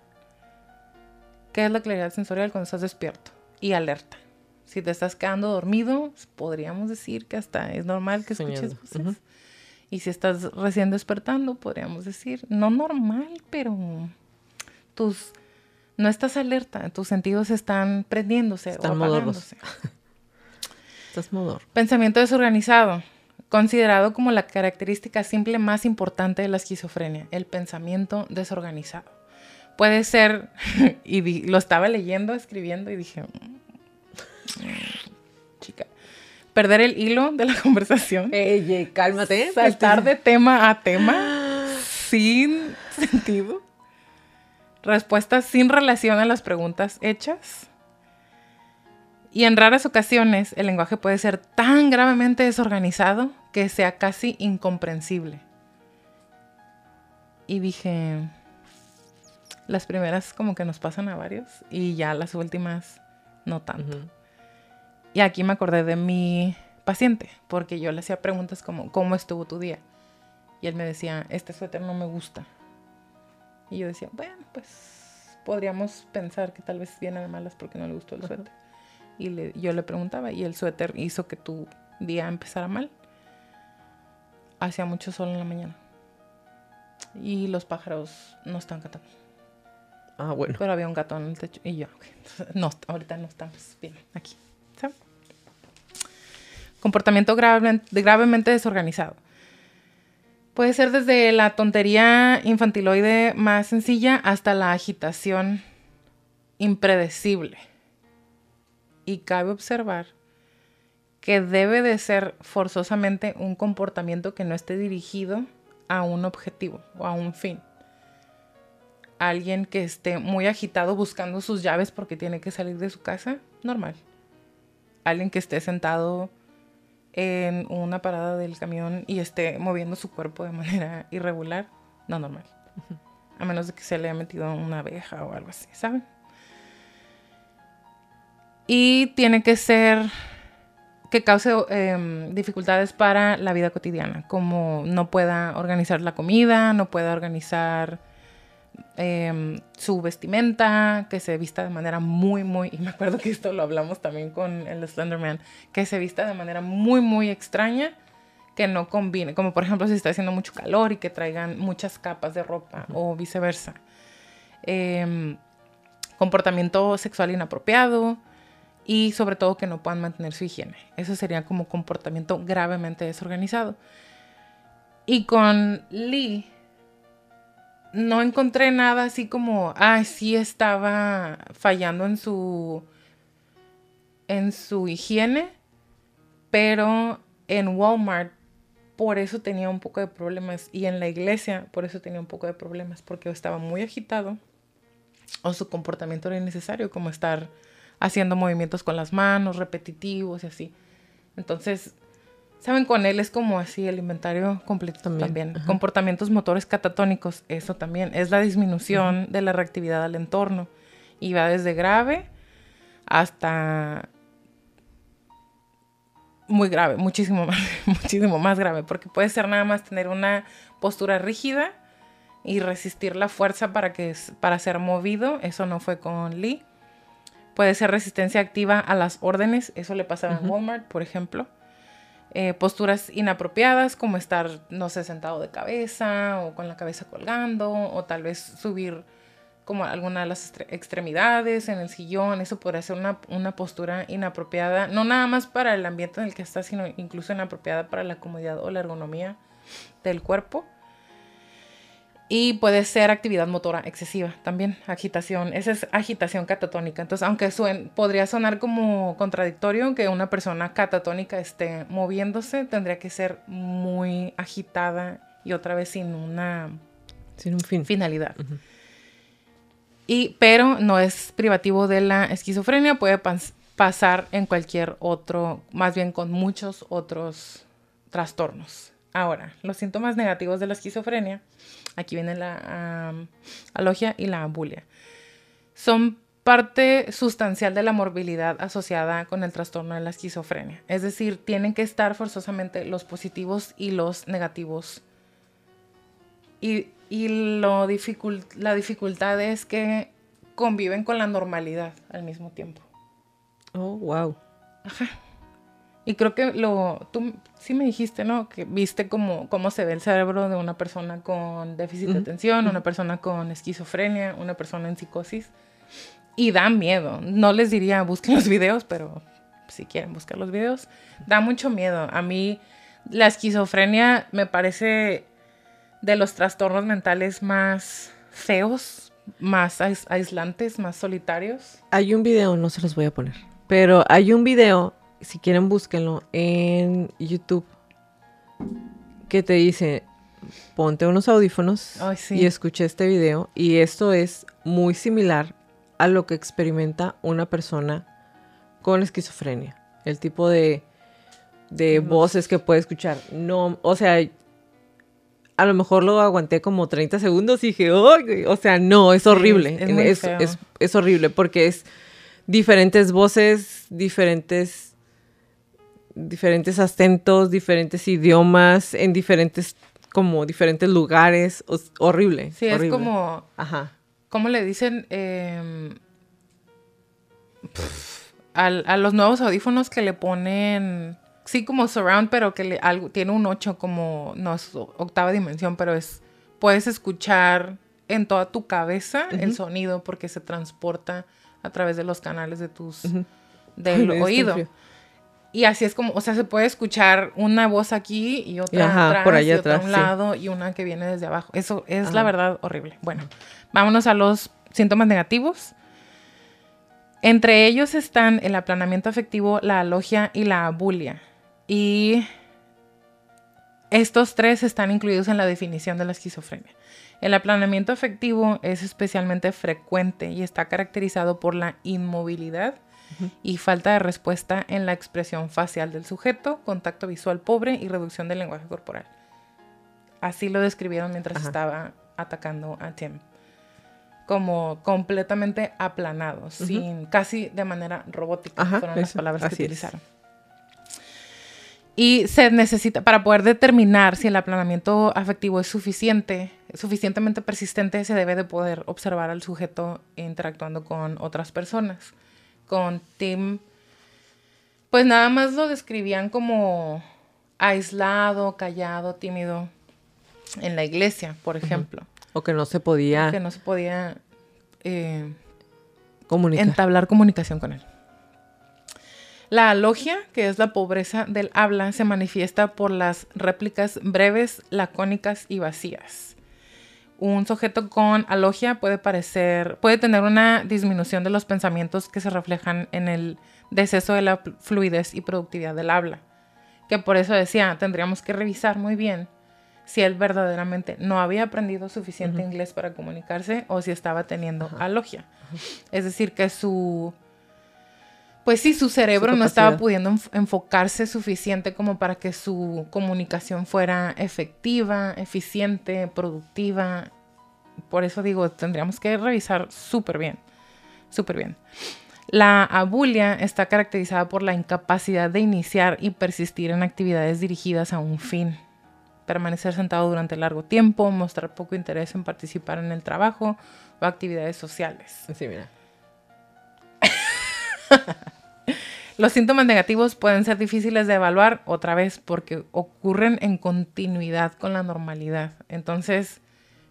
¿Qué es la claridad sensorial? Cuando estás despierto y alerta. Si te estás quedando dormido, podríamos decir que hasta es normal que escuches Soñando. voces. Y si estás recién despertando, podríamos decir, no normal, pero tus no estás alerta, tus sentidos están prendiéndose Están o apagándose. Estás modor. Pensamiento desorganizado, considerado como la característica simple más importante de la esquizofrenia, el pensamiento desorganizado. Puede ser, y di- lo estaba leyendo, escribiendo y dije, "Mm, chica, perder el hilo de la conversación, Ey, cálmate. saltar de tema a tema sin sentido, respuestas sin relación a las preguntas hechas. Y en raras ocasiones el lenguaje puede ser tan gravemente desorganizado que sea casi incomprensible. Y dije, las primeras como que nos pasan a varios y ya las últimas no tanto. Y aquí me acordé de mi paciente, porque yo le hacía preguntas como, ¿cómo estuvo tu día? Y él me decía, este suéter no me gusta. Y yo decía, bueno, pues podríamos pensar que tal vez viene de malas porque no le gustó el suéter. Y le, yo le preguntaba, ¿y el suéter hizo que tu día empezara mal? Hacía mucho sol en la mañana. Y los pájaros no están cantando. Ah, bueno. Pero había un gato en el techo. Y yo, no, ahorita no estamos bien aquí. Comportamiento gravemente desorganizado. Puede ser desde la tontería infantiloide más sencilla hasta la agitación impredecible. Y cabe observar que debe de ser forzosamente un comportamiento que no esté dirigido a un objetivo o a un fin. Alguien que esté muy agitado buscando sus llaves porque tiene que salir de su casa, normal. Alguien que esté sentado en una parada del camión y esté moviendo su cuerpo de manera irregular, no normal. A menos de que se le haya metido una abeja o algo así, ¿saben? Y tiene que ser que cause em, dificultades para la vida cotidiana, como no pueda organizar la comida, no pueda organizar Em, su vestimenta, que se vista de manera muy, muy, y me acuerdo que esto lo hablamos también con el Slenderman, que se vista de manera muy, muy extraña, que no combine, como por ejemplo si está haciendo mucho calor y que traigan muchas capas de ropa o viceversa. Em, comportamiento sexual inapropiado y sobre todo que no puedan mantener su higiene. Eso sería como comportamiento gravemente desorganizado. Y con Lee no encontré nada así como, ah, sí estaba fallando en su en su higiene, pero en Walmart por eso tenía un poco de problemas y en la iglesia por eso tenía un poco de problemas porque estaba muy agitado o su comportamiento era innecesario como estar haciendo movimientos con las manos repetitivos y así. Entonces, Saben, con él es como así el inventario completo también. Comportamientos motores catatónicos, eso también. Es la disminución de la reactividad al entorno. Y va desde grave hasta muy grave, muchísimo más, muchísimo más grave. Porque puede ser nada más tener una postura rígida y resistir la fuerza para, que, para ser movido. Eso no fue con Lee. Puede ser resistencia activa a las órdenes. Eso le pasaba en Walmart, por ejemplo eh, posturas inapropiadas como estar, no sé, sentado de cabeza o con la cabeza colgando o tal vez subir como alguna de las extremidades en el sillón, eso podría ser una, una, postura inapropiada, no nada más para el ambiente en el que está, sino incluso inapropiada para la comodidad o la ergonomía del cuerpo. Y puede ser actividad motora excesiva también, agitación. Esa es agitación catatónica. Entonces, aunque podría sonar como contradictorio que una persona catatónica esté moviéndose, tendría que ser muy agitada y otra vez sin una sin un fin. finalidad. y, pero no es privativo de la esquizofrenia, puede pasar en cualquier otro, más bien con muchos otros trastornos. Ahora, los síntomas negativos de la esquizofrenia, aquí viene la alogia y la abulia, son parte sustancial de la morbilidad asociada con el trastorno de la esquizofrenia. Es decir, tienen que estar forzosamente los positivos y los negativos. Y, lo la dificultad es que conviven con la normalidad al mismo tiempo. Oh, wow. Ajá. Y creo que lo, tú sí me dijiste, ¿no? Que viste cómo, cómo se ve el cerebro de una persona con déficit de atención, una persona con esquizofrenia, una persona en psicosis. Y da miedo. No les diría busquen los videos, pero si quieren buscar los videos, da mucho miedo. A mí la esquizofrenia me parece de los trastornos mentales más feos, más aislantes, más solitarios. Hay un video, no se los voy a poner, pero hay un video si quieren búsquenlo en YouTube, que te dice, ponte unos audífonos y escucha este video. Y esto es muy similar a lo que experimenta una persona con esquizofrenia. El tipo de, de voces que puede escuchar. No, o sea, a lo mejor lo aguanté como 30 segundos y dije, o sea, no, es horrible. es horrible porque es diferentes voces, diferentes diferentes acentos, diferentes idiomas, en diferentes, como diferentes lugares. Horrible. Sí, es como, Ajá. ¿cómo le dicen? Al- a los nuevos audífonos que le ponen, sí, como surround, pero que le, algo, tiene un 8 como, no es octava dimensión, pero es, puedes escuchar en toda tu cabeza el sonido porque se transporta a través de los canales de tus, Ay, del me dio oído. Y así es como, o sea, se puede escuchar una voz aquí y otra ajá, atrás por allá y otra a un sí. lado y una que viene desde abajo. Eso es la verdad horrible. Bueno, vámonos a los síntomas negativos. Entre ellos están el aplanamiento afectivo, la alogia y la abulia. Y estos tres están incluidos en la definición de la esquizofrenia. El aplanamiento afectivo es especialmente frecuente y está caracterizado por la inmovilidad y falta de respuesta en la expresión facial del sujeto, contacto visual pobre y reducción del lenguaje corporal. Así lo describieron mientras Ajá. estaba atacando a Tim. Como completamente aplanado, sin casi de manera robótica, Ajá, fueron las palabras que es. utilizaron. Y se necesita, para poder determinar si el aplanamiento afectivo es suficiente, suficientemente persistente, se debe de poder observar al sujeto interactuando con otras personas. Con Tim, pues nada más lo describían como aislado, callado, tímido en la iglesia, por ejemplo. O que no se podía Que no se podía eh, comunicar. entablar comunicación con él. La alogia, que es la pobreza del habla, se manifiesta por las réplicas breves, lacónicas y vacías. Un sujeto con alogia puede parecer, puede tener una disminución de los pensamientos que se reflejan en el deceso de la fluidez y productividad del habla. Que por eso decía, tendríamos que revisar muy bien si él verdaderamente no había aprendido suficiente inglés para comunicarse o si estaba teniendo alogia. Es decir, que su... Pues sí, su cerebro Su no estaba pudiendo enf- enfocarse suficiente como para que su comunicación fuera efectiva, eficiente, productiva. Por eso digo, tendríamos que revisar súper bien, súper bien. La abulia está caracterizada por la incapacidad de iniciar y persistir en actividades dirigidas a un fin. Permanecer sentado durante largo tiempo, mostrar poco interés en participar en el trabajo o actividades sociales. Sí, mira. Los síntomas negativos pueden ser difíciles de evaluar otra vez porque ocurren en continuidad con la normalidad. Entonces,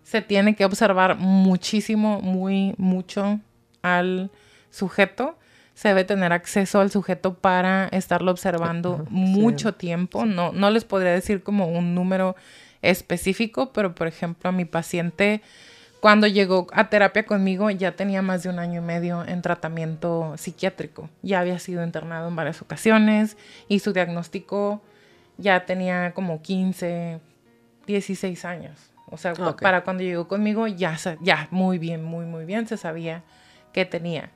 se tiene que observar muchísimo, muy, mucho al sujeto. Se debe tener acceso al sujeto para estarlo observando mucho tiempo. No, no les podría decir como un número específico, pero por ejemplo, a mi paciente, cuando llegó a terapia conmigo, ya tenía más de un año y medio en tratamiento psiquiátrico. Ya había sido internado en varias ocasiones y su diagnóstico ya tenía como 15, 16 años. O sea, para cuando llegó conmigo, ya, ya muy bien, muy, muy bien, se sabía que tenía.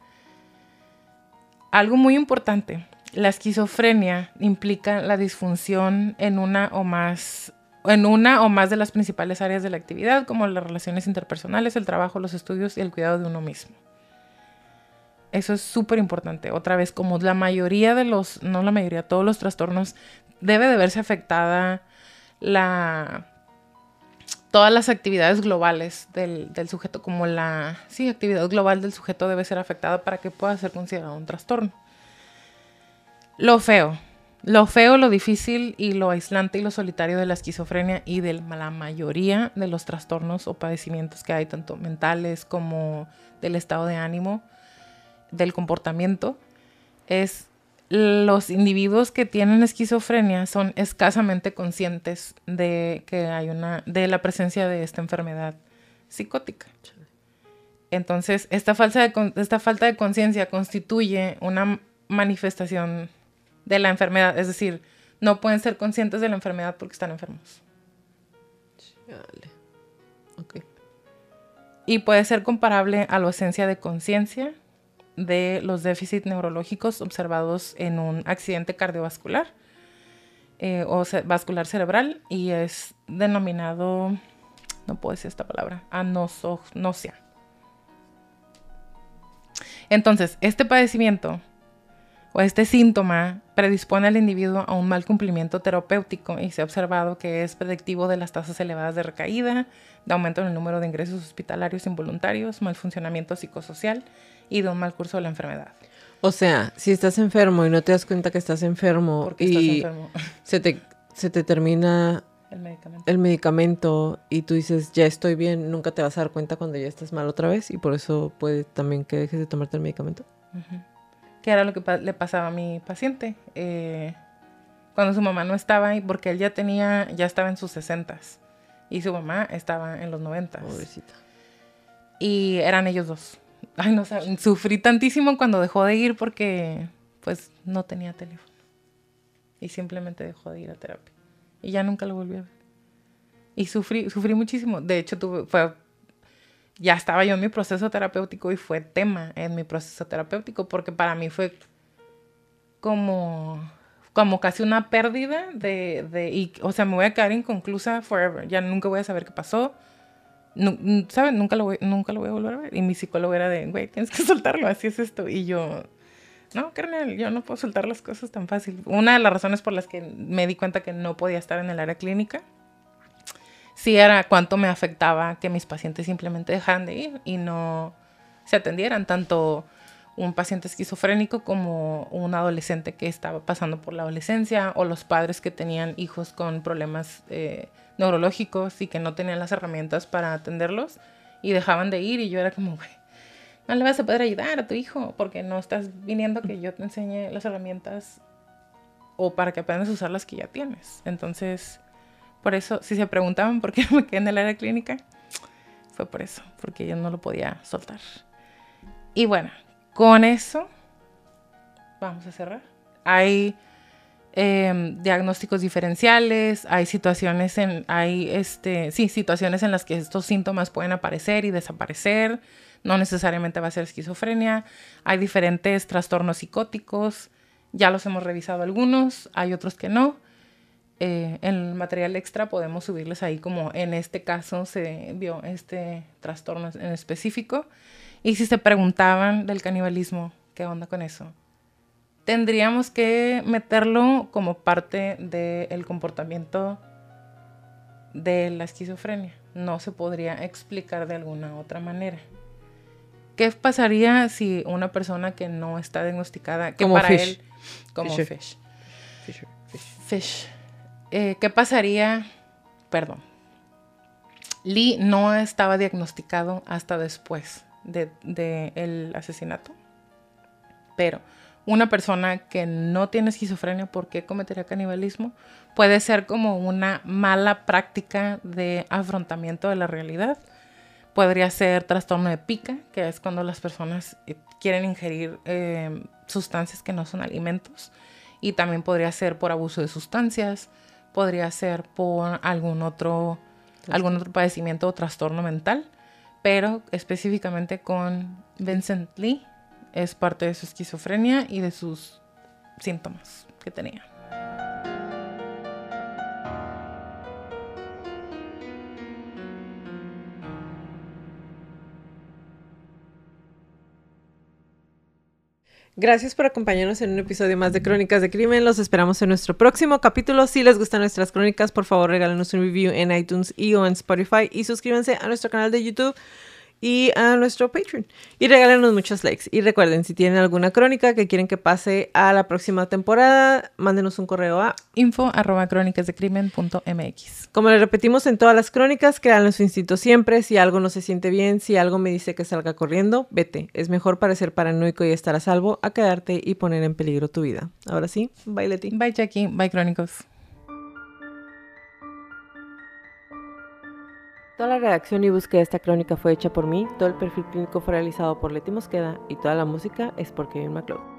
Algo muy importante, la esquizofrenia implica la disfunción en una o más en una o más de las principales áreas de la actividad, como las relaciones interpersonales, el trabajo, los estudios y el cuidado de uno mismo. Eso es súper importante. Otra vez, como la mayoría de los, no la mayoría, todos los trastornos, debe de verse afectada la todas las actividades globales del, del sujeto, como la sí, actividad global del sujeto debe ser afectada para que pueda ser considerado un trastorno. Lo feo. Lo feo, lo difícil y lo aislante y lo solitario de la esquizofrenia y de la mayoría de los trastornos o padecimientos que hay, tanto mentales como del estado de ánimo, del comportamiento, es los individuos que tienen esquizofrenia son escasamente conscientes de que hay una de la presencia de esta enfermedad psicótica. Entonces, esta, falsa de esta falta de conciencia constituye una manifestación de la enfermedad, es decir, no pueden ser conscientes de la enfermedad porque están enfermos. Chale. Ok. Y puede ser comparable a la ausencia de conciencia de los déficits neurológicos observados en un accidente cardiovascular eh, o vascular cerebral y es denominado, no puedo decir esta palabra, anosognosia. Entonces, este padecimiento o este síntoma predispone al individuo a un mal cumplimiento terapéutico y se ha observado que es predictivo de las tasas elevadas de recaída, de aumento en el número de ingresos hospitalarios involuntarios, mal funcionamiento psicosocial y de un mal curso de la enfermedad. O sea, si estás enfermo y no te das cuenta que estás enfermo y Se, te, se te termina el medicamento. el medicamento y tú dices, ya estoy bien, nunca te vas a dar cuenta cuando ya estás mal otra vez y por eso puede también que dejes de tomarte el medicamento que era lo que le pasaba a mi paciente. Eh, cuando su mamá no estaba ahí, porque él ya tenía, ya estaba en sus sesentas y su mamá estaba en los noventas. Pobrecita. Y eran ellos dos. Ay, no sufrí tantísimo cuando dejó de ir porque pues no tenía teléfono. Y simplemente dejó de ir a terapia. Y ya nunca lo volví a ver. Y sufrí, sufrí muchísimo. De hecho, tuve, fue ya estaba yo en mi proceso terapéutico y fue tema en mi proceso terapéutico porque para mí fue como, como casi una pérdida de, de y, o sea, me voy a quedar inconclusa forever, ya nunca voy a saber qué pasó, ¿sabes? Nunca lo, voy, nunca lo voy a volver a ver. Y mi psicólogo era de, güey, tienes que soltarlo, así es esto. Y yo, no, carnal, yo no puedo soltar las cosas tan fácil. Una de las razones por las que me di cuenta que no podía estar en el área clínica sí era cuánto me afectaba que mis pacientes simplemente dejaran de ir y no se atendieran, tanto un paciente esquizofrénico como un adolescente que estaba pasando por la adolescencia o los padres que tenían hijos con problemas eh, neurológicos y que no tenían las herramientas para atenderlos y dejaban de ir y yo era como, no le vas a poder ayudar a tu hijo porque no estás viniendo que yo te enseñe las herramientas o para que aprendas a usar las que ya tienes. Entonces, por eso, si se preguntaban por qué me quedé en el área clínica, fue por eso, porque yo no lo podía soltar. Y bueno, con eso vamos a cerrar. Hay em, diagnósticos diferenciales, hay situaciones en, hay este, sí, situaciones en las que estos síntomas pueden aparecer y desaparecer. No necesariamente va a ser esquizofrenia. Hay diferentes trastornos psicóticos. Ya los hemos revisado algunos, hay otros que no. Eh, en el material extra podemos subirles ahí como en este caso se vio este trastorno en específico. Y si se preguntaban del canibalismo, ¿qué onda con eso? Tendríamos que meterlo como parte del comportamiento de la esquizofrenia. No se podría explicar de alguna otra manera. ¿Qué pasaría si una persona que no está diagnosticada, que para él, como fish, fish eh, ¿qué pasaría? Perdón. Lee no estaba diagnosticado hasta después del de, asesinato. Pero una persona que no tiene esquizofrenia, ¿por qué cometería canibalismo? Puede ser como una mala práctica de afrontamiento de la realidad. Podría ser trastorno de pica, que es cuando las personas eh, quieren ingerir eh, sustancias que no son alimentos. Y también podría ser por abuso de sustancias, podría ser por algún otro, algún otro padecimiento o trastorno mental, pero específicamente con Vincent Lee es parte de su esquizofrenia y de sus síntomas que tenía. Gracias por acompañarnos en un episodio más de Crónicas de Crimen. Los esperamos en nuestro próximo capítulo. Si les gustan nuestras crónicas, por favor regálenos un review en iTunes y o en Spotify y suscríbanse a nuestro canal de YouTube y a nuestro Patreon. Y regálenos muchos likes. Y recuerden, si tienen alguna crónica que quieren que pase a la próxima temporada, mándenos un correo a info arroba. Como le repetimos en todas las crónicas, créanlo en su instinto siempre. Si algo no se siente bien, si algo me dice que salga corriendo, vete. Es mejor parecer paranoico y estar a salvo a quedarte y poner en peligro tu vida. Ahora sí, bye Leti. Bye Jackie, bye Crónicos. Toda la redacción y búsqueda de esta crónica fue hecha por mí, todo el perfil clínico fue realizado por Leti Mosqueda y toda la música es por Kevin MacLeod.